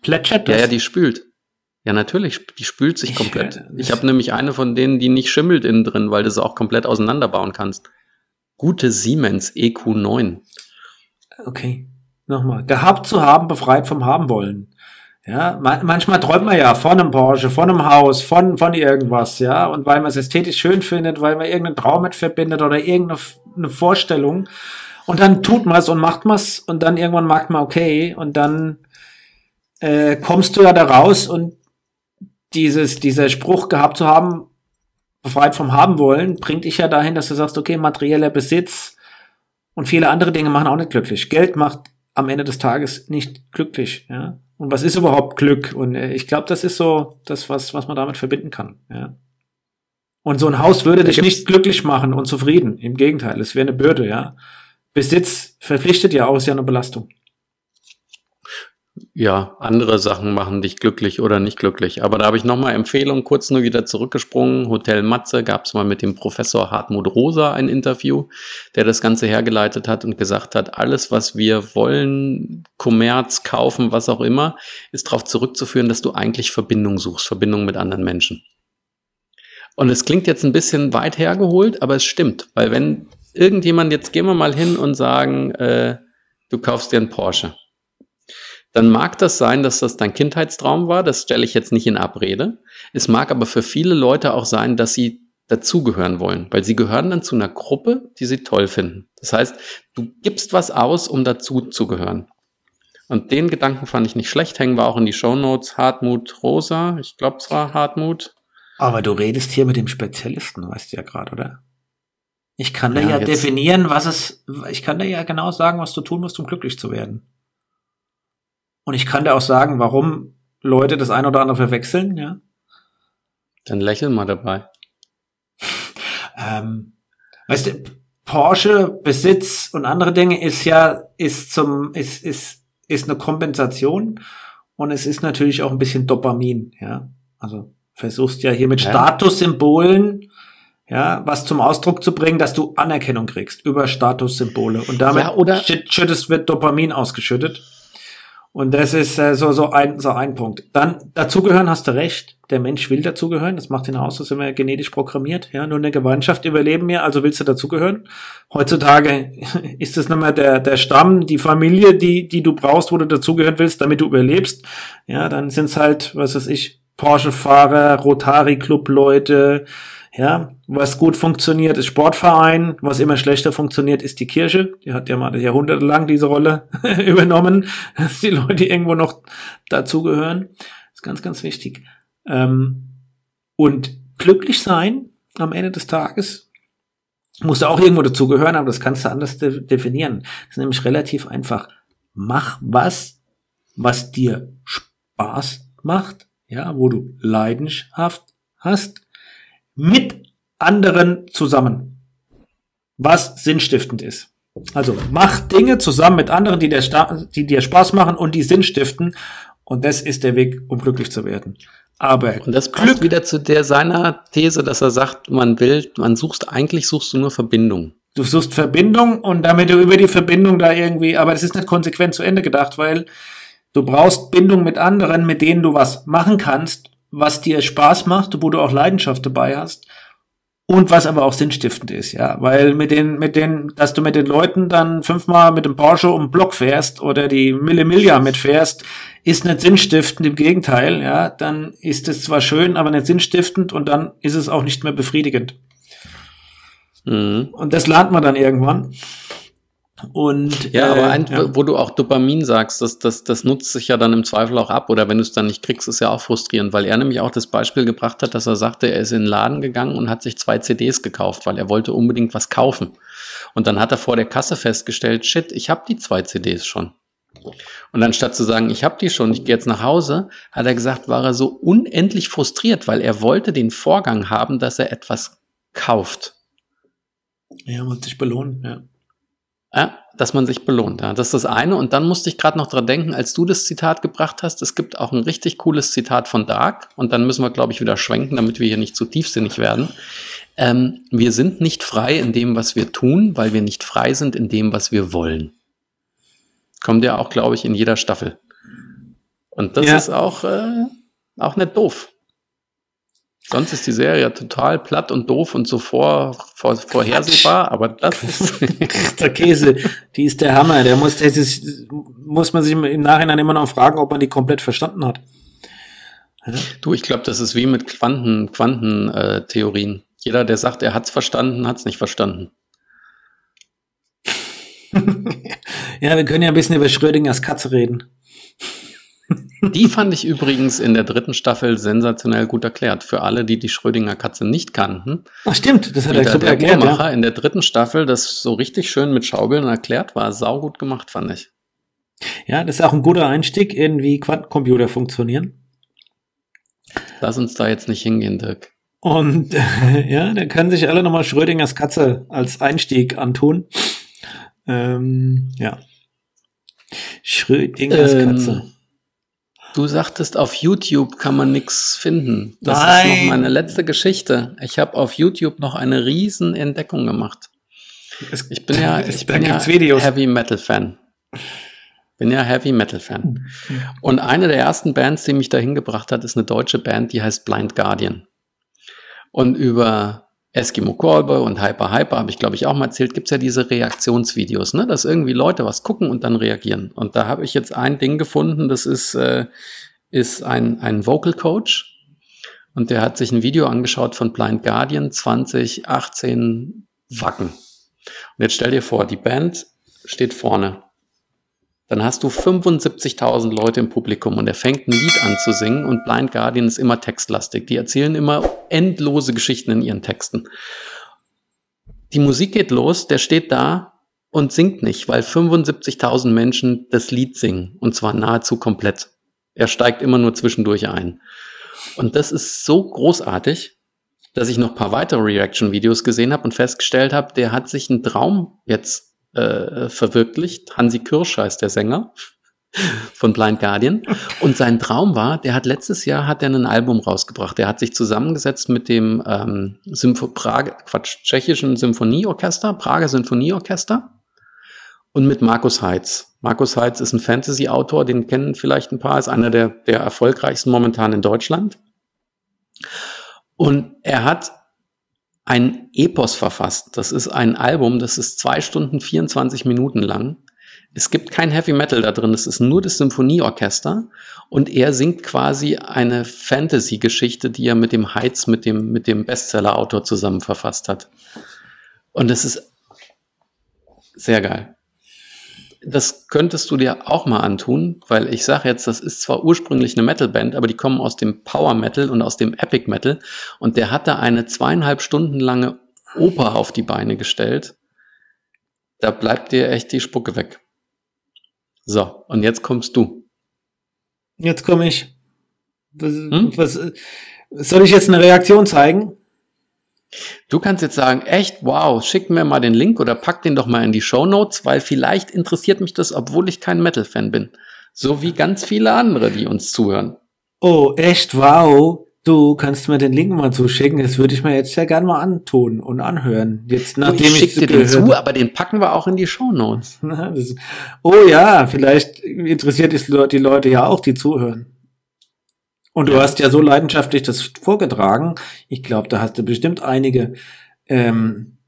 Plätschert das? Ja, ja, die spült. Ja, natürlich, die spült sich komplett. Ich, ich habe nämlich eine von denen, die nicht schimmelt innen drin, weil du sie auch komplett auseinanderbauen kannst. Gute Siemens EQ9. Okay, nochmal. Gehabt zu haben, befreit vom Haben wollen. Ja, manchmal träumt man ja von einem Porsche, von einem Haus, von, von irgendwas, ja, und weil man es ästhetisch schön findet, weil man irgendeinen Traum mit verbindet oder irgendeine Vorstellung, und dann tut man es und macht man es und dann irgendwann mag man okay und dann äh, kommst du ja da raus und dieses, dieser Spruch gehabt zu haben, befreit vom Haben wollen, bringt dich ja dahin, dass du sagst, okay, materieller Besitz und viele andere Dinge machen auch nicht glücklich. Geld macht am Ende des Tages nicht glücklich, ja. Und was ist überhaupt Glück? Und äh, ich glaube, das ist so das, was, was man damit verbinden kann, ja. Und so ein Haus würde dich nicht glücklich machen und zufrieden. Im Gegenteil, es wäre eine Bürde, ja. Besitz verpflichtet ja auch, ist ja eine Belastung. Ja, andere Sachen machen dich glücklich oder nicht glücklich. Aber da habe ich nochmal Empfehlung, kurz nur wieder zurückgesprungen. Hotel Matze gab es mal mit dem Professor Hartmut Rosa ein Interview, der das Ganze hergeleitet hat und gesagt hat, alles, was wir wollen, Kommerz, kaufen, was auch immer, ist darauf zurückzuführen, dass du eigentlich Verbindung suchst, Verbindung mit anderen Menschen. Und es klingt jetzt ein bisschen weit hergeholt, aber es stimmt, weil wenn irgendjemand, jetzt gehen wir mal hin und sagen, äh, du kaufst dir einen Porsche. Dann mag das sein, dass das dein Kindheitstraum war, das stelle ich jetzt nicht in Abrede. Es mag aber für viele Leute auch sein, dass sie dazugehören wollen, weil sie gehören dann zu einer Gruppe, die sie toll finden. Das heißt, du gibst was aus, um dazu zu gehören. Und den Gedanken fand ich nicht schlecht, hängen wir auch in die Show Notes. Hartmut Rosa, ich glaube, es war Hartmut. Aber du redest hier mit dem Spezialisten, weißt du ja gerade, oder? Ich kann da ja, ja definieren, was es, ich kann da ja genau sagen, was du tun musst, um glücklich zu werden. Und ich kann da auch sagen, warum Leute das eine oder andere verwechseln, ja. Dann lächel mal dabei. ähm, weißt du, Porsche, Besitz und andere Dinge ist ja, ist zum, ist, ist, ist eine Kompensation und es ist natürlich auch ein bisschen Dopamin, ja. Also versuchst ja hier mit ja. Statussymbolen ja, was zum Ausdruck zu bringen, dass du Anerkennung kriegst über Statussymbole und damit ja, schüttest wird Dopamin ausgeschüttet. Und das ist äh, so so ein so ein Punkt. Dann dazugehören hast du recht. Der Mensch will dazugehören. Das macht ihn aus, das sind wir genetisch programmiert. Ja, nur eine Gemeinschaft überleben wir, also willst du dazugehören. Heutzutage ist es nicht mehr der der Stamm, die Familie, die die du brauchst, wo du dazugehören willst, damit du überlebst. Ja, dann sind's halt, was weiß ich, Porsche-Fahrer, Rotary-Club-Leute, ja, was gut funktioniert, ist Sportverein. Was immer schlechter funktioniert, ist die Kirche. Die hat ja mal jahrhundertelang diese Rolle übernommen, dass die Leute irgendwo noch dazugehören. Ist ganz, ganz wichtig. Ähm, und glücklich sein am Ende des Tages muss auch irgendwo dazugehören, aber das kannst du anders de definieren. Das ist nämlich relativ einfach. Mach was, was dir Spaß macht, ja, wo du Leidenschaft hast mit anderen zusammen, was sinnstiftend ist. Also mach Dinge zusammen mit anderen, die dir, die dir Spaß machen und die Sinn stiften. Und das ist der Weg, um glücklich zu werden. Aber und das passt Glück, wieder zu der seiner These, dass er sagt, man will, man suchst eigentlich suchst du nur Verbindung. Du suchst Verbindung und damit du über die Verbindung da irgendwie, aber das ist nicht konsequent zu Ende gedacht, weil du brauchst Bindung mit anderen, mit denen du was machen kannst was dir Spaß macht, wo du auch Leidenschaft dabei hast. und was aber auch sinnstiftend ist, ja, weil mit den, mit den, dass du mit den Leuten dann fünfmal mit dem Porsche um den Block fährst oder die Mille Miglia mitfährst, ist nicht sinnstiftend, im Gegenteil, ja, dann ist es zwar schön, aber nicht sinnstiftend und dann ist es auch nicht mehr befriedigend. Mhm. Und das lernt man dann irgendwann. Und, ja, äh, aber ein, ja. wo du auch Dopamin sagst, das, das, das nutzt sich ja dann im Zweifel auch ab. Oder wenn du es dann nicht kriegst, ist ja auch frustrierend, weil er nämlich auch das Beispiel gebracht hat, dass er sagte, er ist in den Laden gegangen und hat sich zwei CDs gekauft, weil er wollte unbedingt was kaufen. Und dann hat er vor der Kasse festgestellt, shit, ich habe die zwei CDs schon. Und anstatt zu sagen, ich habe die schon, ich gehe jetzt nach Hause, hat er gesagt, war er so unendlich frustriert, weil er wollte den Vorgang haben, dass er etwas kauft. Ja, muss sich belohnen, ja. Ja, dass man sich belohnt. Ja. Das ist das eine. Und dann musste ich gerade noch dran denken, als du das Zitat gebracht hast, es gibt auch ein richtig cooles Zitat von Dark. Und dann müssen wir, glaube ich, wieder schwenken, damit wir hier nicht zu tiefsinnig werden. Ähm, wir sind nicht frei in dem, was wir tun, weil wir nicht frei sind in dem, was wir wollen. Kommt ja auch, glaube ich, in jeder Staffel. Und das ja. ist auch, äh, auch nicht doof. Sonst ist die Serie total platt und doof und so vor, vor, vorhersehbar, aber das ist. der Käse, die ist der Hammer. Der muss, das ist, muss man sich im Nachhinein immer noch fragen, ob man die komplett verstanden hat. Ja? Du, ich glaube, das ist wie mit Quanten, Quantentheorien. Äh, Jeder, der sagt, er hat's verstanden, hat's nicht verstanden. ja, wir können ja ein bisschen über Schrödingers Katze reden. Die fand ich übrigens in der dritten Staffel sensationell gut erklärt. Für alle, die die Schrödinger Katze nicht kannten. Ach stimmt, das hat er super erklärt. Ja. In der dritten Staffel, das so richtig schön mit Schaubilden erklärt war, saugut gemacht, fand ich. Ja, das ist auch ein guter Einstieg in wie Quantencomputer funktionieren. Lass uns da jetzt nicht hingehen, Dirk. Und äh, ja, da können sich alle nochmal Schrödingers Katze als Einstieg antun. Ähm, ja. Schrödingers ähm, Katze. Du sagtest, auf YouTube kann man nichts finden. Das Nein. ist noch meine letzte Geschichte. Ich habe auf YouTube noch eine riesen Entdeckung gemacht. Es, ich bin ja, ich bin ja Heavy Metal Fan. Bin ja Heavy Metal Fan. Und eine der ersten Bands, die mich dahin gebracht hat, ist eine deutsche Band, die heißt Blind Guardian. Und über Eskimo Callboy und Hyper Hyper, habe ich glaube ich auch mal erzählt, gibt es ja diese Reaktionsvideos, ne? dass irgendwie Leute was gucken und dann reagieren. Und da habe ich jetzt ein Ding gefunden, das ist, äh, ist ein, ein Vocal Coach. Und der hat sich ein Video angeschaut von Blind Guardian 2018 Wacken. Und jetzt stell dir vor, die Band steht vorne dann hast du 75.000 Leute im Publikum und er fängt ein Lied an zu singen und Blind Guardian ist immer textlastig. Die erzählen immer endlose Geschichten in ihren Texten. Die Musik geht los, der steht da und singt nicht, weil 75.000 Menschen das Lied singen und zwar nahezu komplett. Er steigt immer nur zwischendurch ein. Und das ist so großartig, dass ich noch paar weitere Reaction-Videos gesehen habe und festgestellt habe, der hat sich einen Traum jetzt äh, verwirklicht. Hansi Kirsch heißt der Sänger von Blind Guardian. Und sein Traum war, der hat letztes Jahr hat er ein Album rausgebracht. Der hat sich zusammengesetzt mit dem ähm, Sympho Prag Quatsch, tschechischen Symphonieorchester, Prager Symphonieorchester und mit Markus Heitz. Markus Heitz ist ein Fantasy-Autor, den kennen vielleicht ein paar, ist einer der, der erfolgreichsten momentan in Deutschland. Und er hat ein Epos verfasst. Das ist ein Album, das ist zwei Stunden 24 Minuten lang. Es gibt kein Heavy Metal da drin, es ist nur das Symphonieorchester und er singt quasi eine Fantasy-Geschichte, die er mit dem Heiz, mit dem, mit dem Bestseller-Autor zusammen verfasst hat. Und es ist sehr geil das könntest du dir auch mal antun, weil ich sage jetzt, das ist zwar ursprünglich eine Metalband, aber die kommen aus dem Power Metal und aus dem Epic Metal und der hat da eine zweieinhalb Stunden lange Oper auf die Beine gestellt. Da bleibt dir echt die Spucke weg. So, und jetzt kommst du. Jetzt komme ich. Was, hm? was, soll ich jetzt eine Reaktion zeigen? Du kannst jetzt sagen, echt, wow, schick mir mal den Link oder pack den doch mal in die Show Notes, weil vielleicht interessiert mich das, obwohl ich kein Metal-Fan bin. So wie ganz viele andere, die uns zuhören. Oh, echt, wow. Du kannst mir den Link mal zuschicken. Das würde ich mir jetzt ja gerne mal antun und anhören. Jetzt, nachdem ich, ich dir den zu, aber den packen wir auch in die Show Notes. oh ja, vielleicht interessiert es die Leute ja auch, die zuhören. Und du ja. hast ja so leidenschaftlich das vorgetragen. Ich glaube, da hast du bestimmt einige ähm,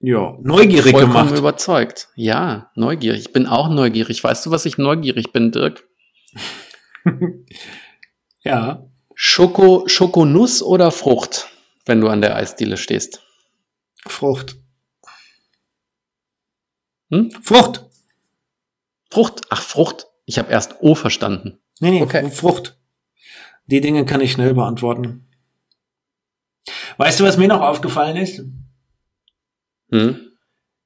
ja, neugierig Vollkommen gemacht. überzeugt. Ja, neugierig. Ich bin auch neugierig. Weißt du, was ich neugierig bin, Dirk? ja. Schoko, Schokonuss oder Frucht, wenn du an der Eisdiele stehst? Frucht. Hm? Frucht. Frucht. Ach, Frucht. Ich habe erst O verstanden. Nee, nee, okay. Frucht. Die Dinge kann ich schnell beantworten. Weißt du, was mir noch aufgefallen ist? Hm?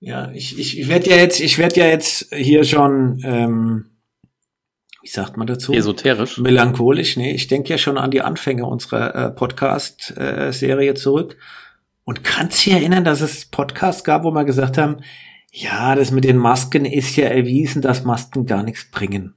Ja, ich, ich, ich werde ja jetzt, ich werde ja jetzt hier schon, ähm, wie sagt man dazu? Esoterisch. Melancholisch, nee, ich denke ja schon an die Anfänge unserer äh, Podcast-Serie äh, zurück. Und kannst dich erinnern, dass es Podcasts gab, wo wir gesagt haben, ja, das mit den Masken ist ja erwiesen, dass Masken gar nichts bringen.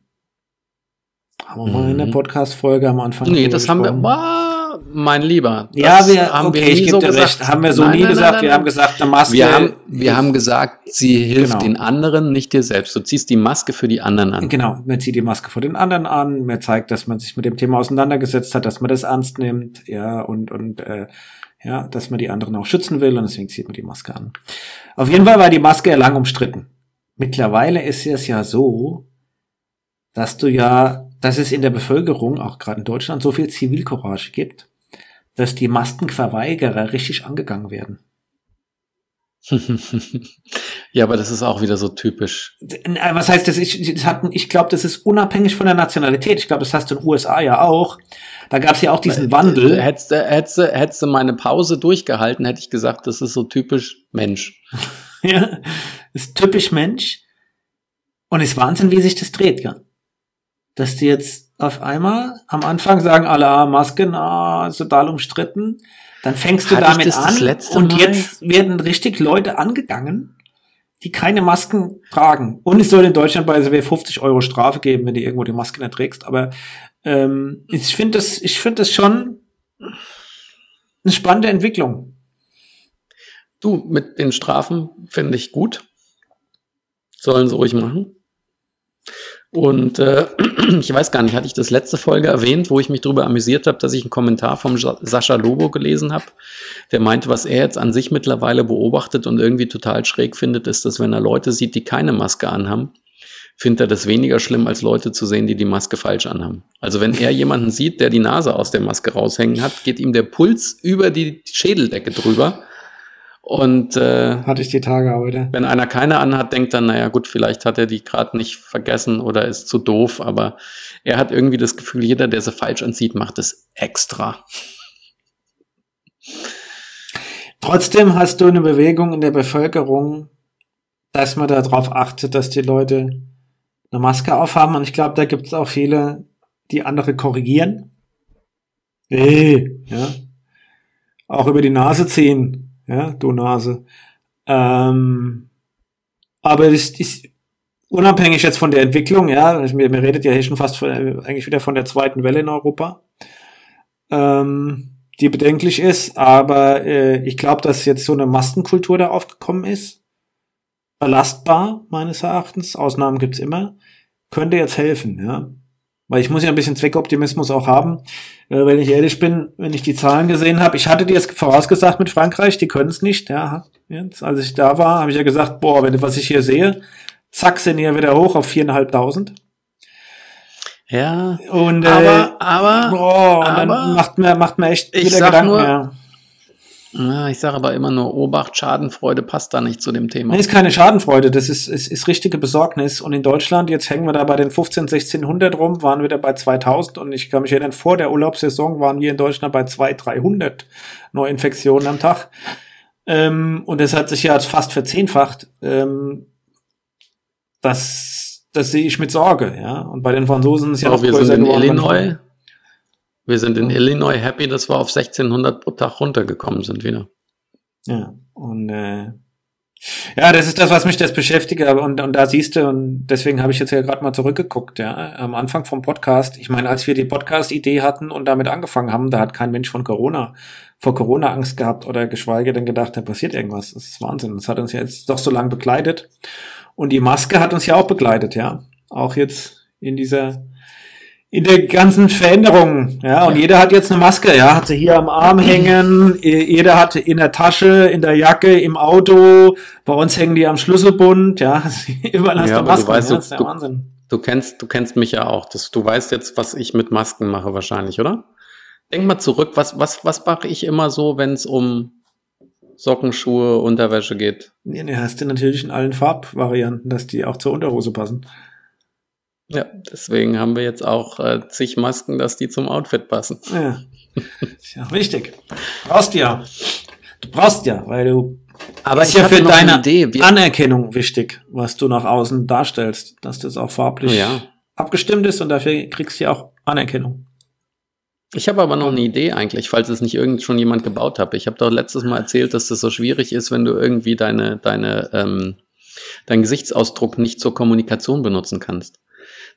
Haben wir mal in der mhm. Podcast-Folge am Anfang. Nee, das gesprochen. haben wir, wow, mein Lieber. Ja, wir, haben okay, wir ich gebe so dir recht. Haben wir so nein, nie nein, gesagt. Nein, wir haben gesagt, eine Maske. Wir haben, wir haben gesagt, sie hilft genau. den anderen, nicht dir selbst. Du ziehst die Maske für die anderen an. Genau. Man zieht die Maske vor den anderen an. Man zeigt, dass man sich mit dem Thema auseinandergesetzt hat, dass man das ernst nimmt. Ja, und, und, äh, ja, dass man die anderen auch schützen will und deswegen zieht man die Maske an. Auf jeden Fall war die Maske ja lang umstritten. Mittlerweile ist es ja so, dass du ja, dass es in der Bevölkerung, auch gerade in Deutschland, so viel Zivilcourage gibt, dass die Maskenverweigerer richtig angegangen werden. ja, aber das ist auch wieder so typisch. Äh, was heißt das? Ich, das hat, ich glaube, das ist unabhängig von der Nationalität. Ich glaube, das hast du in den USA ja auch. Da gab es ja auch diesen Wandel. Hättest du, hättest, du, hättest du meine Pause durchgehalten, hätte ich gesagt, das ist so typisch Mensch. ja, ist typisch Mensch. Und es ist Wahnsinn, wie sich das dreht, ja. Dass die jetzt auf einmal am Anfang sagen alle, ah, Masken, ah, total umstritten. Dann fängst du Hatte damit an und Mal? jetzt werden richtig Leute angegangen, die keine Masken tragen. Und es soll in Deutschland bei SW 50 Euro Strafe geben, wenn du irgendwo die Maske nicht trägst. Aber ähm, ich finde das, ich finde das schon eine spannende Entwicklung. Du, mit den Strafen finde ich gut. Sollen sie ruhig machen. Und äh, ich weiß gar nicht, hatte ich das letzte Folge erwähnt, wo ich mich darüber amüsiert habe, dass ich einen Kommentar vom Sascha Lobo gelesen habe, der meinte, was er jetzt an sich mittlerweile beobachtet und irgendwie total schräg findet, ist, dass wenn er Leute sieht, die keine Maske anhaben, findet er das weniger schlimm, als Leute zu sehen, die die Maske falsch anhaben. Also wenn er jemanden sieht, der die Nase aus der Maske raushängen hat, geht ihm der Puls über die Schädeldecke drüber. Und äh, hatte ich die Tage heute. Wenn einer keine anhat, denkt dann, naja gut, vielleicht hat er die gerade nicht vergessen oder ist zu doof, aber er hat irgendwie das Gefühl, jeder, der sie falsch anzieht, macht es extra. Trotzdem hast du eine Bewegung in der Bevölkerung, dass man darauf achtet, dass die Leute eine Maske aufhaben. Und ich glaube, da gibt es auch viele, die andere korrigieren. Hey, ja. Auch über die Nase ziehen ja, du Nase. Ähm, aber das ist unabhängig jetzt von der Entwicklung, ja, mir, mir redet ja hier schon fast von, eigentlich wieder von der zweiten Welle in Europa, ähm, die bedenklich ist, aber äh, ich glaube, dass jetzt so eine Maskenkultur da aufgekommen ist, belastbar meines Erachtens, Ausnahmen gibt's immer, könnte jetzt helfen, ja. Weil ich muss ja ein bisschen Zweckoptimismus auch haben. Äh, wenn ich ehrlich bin, wenn ich die Zahlen gesehen habe, ich hatte dir es vorausgesagt mit Frankreich, die können es nicht. Ja, jetzt, als ich da war, habe ich ja gesagt, boah, wenn was ich hier sehe, zack, sind hier wieder hoch auf viereinhalbtausend. Ja, und äh, aber, aber, boah, und aber, dann macht mir macht mir echt wieder Gedanken. Nur, ja. Ja, ich sage aber immer nur, Obacht, Schadenfreude passt da nicht zu dem Thema. Nee, ist keine Schadenfreude, das ist, ist, ist richtige Besorgnis. Und in Deutschland, jetzt hängen wir da bei den 15, 1600 rum, waren wir da bei 2000. Und ich kann mich erinnern, vor der Urlaubssaison waren wir in Deutschland bei 200, 300 Neuinfektionen am Tag. Ähm, und das hat sich ja fast verzehnfacht. Ähm, das, das sehe ich mit Sorge, ja. Und bei den Franzosen ist ja auch wir sind in Illinois. Wir sind in Illinois happy, dass wir auf 1600 pro Tag runtergekommen sind wieder. Ja, und äh, ja, das ist das, was mich das beschäftigt. Und, und da siehst du, und deswegen habe ich jetzt ja gerade mal zurückgeguckt, ja, am Anfang vom Podcast. Ich meine, als wir die Podcast-Idee hatten und damit angefangen haben, da hat kein Mensch von Corona, vor Corona Angst gehabt oder geschweige denn gedacht, da passiert irgendwas. Das ist Wahnsinn. Das hat uns ja jetzt doch so lange begleitet. Und die Maske hat uns ja auch begleitet, ja. Auch jetzt in dieser in der ganzen Veränderung. Ja, und jeder hat jetzt eine Maske, ja, hat sie hier am Arm hängen, jeder hat in der Tasche, in der Jacke, im Auto, bei uns hängen die am Schlüsselbund, ja, überall hast ja, du Masken, du weißt, ja, das ist der du, Wahnsinn. Du kennst, du kennst mich ja auch, das, du weißt jetzt, was ich mit Masken mache wahrscheinlich, oder? Denk mal zurück, was, was, was mache ich immer so, wenn es um Socken, Schuhe, Unterwäsche geht? Ja, ne, hast du natürlich in allen Farbvarianten, dass die auch zur Unterhose passen. Ja, deswegen haben wir jetzt auch äh, zig Masken, dass die zum Outfit passen. Ja, ist ja wichtig. Brauchst ja. Du brauchst ja, weil du. Aber ist ja für deine Anerkennung wichtig, was du nach außen darstellst, dass das auch farblich ja. abgestimmt ist und dafür kriegst du ja auch Anerkennung. Ich habe aber noch eine Idee eigentlich, falls es nicht irgend schon jemand gebaut hat. Ich habe doch letztes Mal erzählt, dass das so schwierig ist, wenn du irgendwie deine, deine, ähm, deinen Gesichtsausdruck nicht zur Kommunikation benutzen kannst.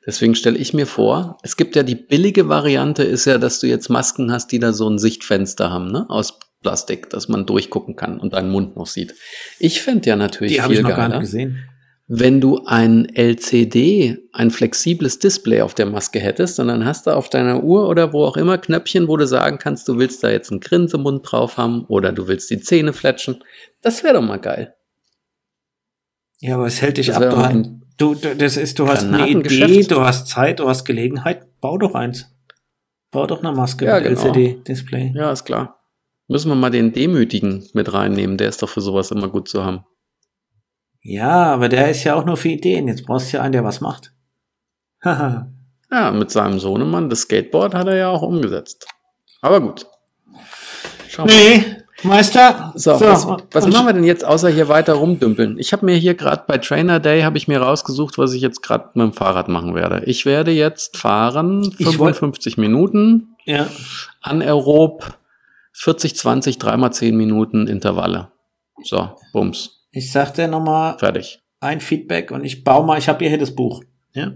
Deswegen stelle ich mir vor, es gibt ja die billige Variante, ist ja, dass du jetzt Masken hast, die da so ein Sichtfenster haben, ne? Aus Plastik, dass man durchgucken kann und deinen Mund noch sieht. Ich fände ja natürlich die viel ich noch geiler, gar nicht gesehen. wenn du ein LCD, ein flexibles Display auf der Maske hättest, und dann hast du auf deiner Uhr oder wo auch immer Knöpfchen, wo du sagen kannst, du willst da jetzt einen Grinsemund drauf haben oder du willst die Zähne fletschen. Das wäre doch mal geil. Ja, aber es hält dich ab. Du, Du, das ist, du hast eine Idee, du hast Zeit, du hast Gelegenheit, bau doch eins. Bau doch eine Maske ja, mit genau. LCD-Display. Ja, ist klar. Müssen wir mal den Demütigen mit reinnehmen, der ist doch für sowas immer gut zu haben. Ja, aber der ist ja auch nur für Ideen. Jetzt brauchst du ja einen, der was macht. Ja, mit seinem Sohnemann, das Skateboard hat er ja auch umgesetzt. Aber gut. Schau nee, mal. Meister. So, so was, was machen wir denn jetzt, außer hier weiter rumdümpeln? Ich habe mir hier gerade bei Trainer Day habe ich mir rausgesucht, was ich jetzt gerade mit dem Fahrrad machen werde. Ich werde jetzt fahren 55 Minuten. Ja. Anaerob 40, 20, dreimal 10 Minuten Intervalle. So, bums. Ich sag dir nochmal. Fertig. Ein Feedback und ich baue mal, ich habe hier das Buch. Ja.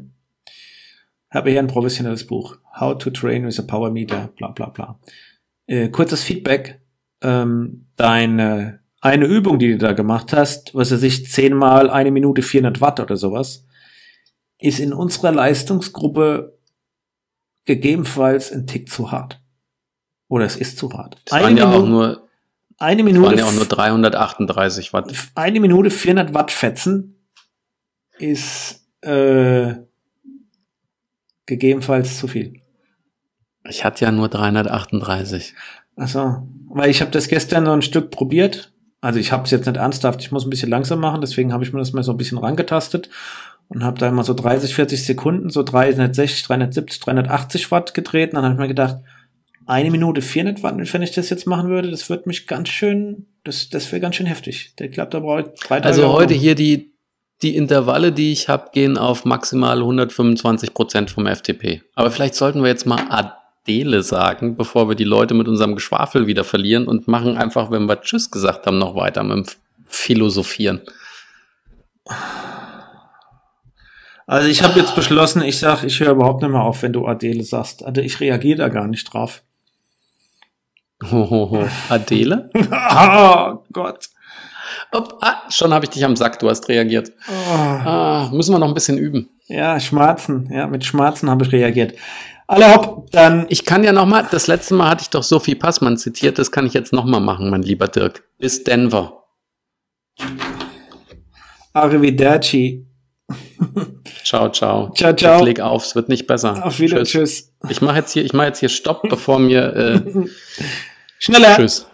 Habe hier ein professionelles Buch. How to train with a power meter, bla bla bla. Äh, kurzes Feedback ähm, deine eine Übung, die du da gemacht hast, was er sich zehnmal eine Minute 400 Watt oder sowas, ist in unserer Leistungsgruppe gegebenenfalls ein Tick zu hart. Oder es ist zu hart. Das eine waren ja Minute, auch nur eine Minute. waren ja auch nur 338 Watt. Eine Minute 400 Watt fetzen ist äh, gegebenenfalls zu viel. Ich hatte ja nur 338. Achso, weil ich habe das gestern noch ein Stück probiert. Also ich habe es jetzt nicht ernsthaft, ich muss ein bisschen langsam machen, deswegen habe ich mir das mal so ein bisschen rangetastet und habe da immer so 30, 40 Sekunden, so 360, 370, 380 Watt gedreht. Und dann habe ich mir gedacht, eine Minute 400 Watt, wenn ich das jetzt machen würde, das wird mich ganz schön, das, das wäre ganz schön heftig. Der klappt da brauche ich drei Tage Also heute hier die, die Intervalle, die ich habe, gehen auf maximal 125 Prozent vom FTP. Aber vielleicht sollten wir jetzt mal Dele sagen, bevor wir die Leute mit unserem Geschwafel wieder verlieren und machen einfach, wenn wir Tschüss gesagt haben, noch weiter mit dem Philosophieren. Also ich habe jetzt beschlossen, ich sag, ich höre überhaupt nicht mehr auf, wenn du Adele sagst. Also ich reagiere da gar nicht drauf. Hohoho. Adele? oh Gott. Op, ah, schon habe ich dich am Sack, du hast reagiert. Oh. Ah, müssen wir noch ein bisschen üben. Ja, Schmerzen. Ja, mit Schmerzen habe ich reagiert. Alle hopp, dann. Ich kann ja noch mal, das letzte Mal hatte ich doch Sophie Passmann zitiert, das kann ich jetzt noch mal machen, mein lieber Dirk. Bis Denver. Arrivederci. Ciao, ciao. Ciao, ciao. Ich leg auf, es wird nicht besser. Auf Wiedersehen. Tschüss. Ich mache jetzt hier, ich mache jetzt hier Stopp, bevor mir äh, schneller. Tschüss.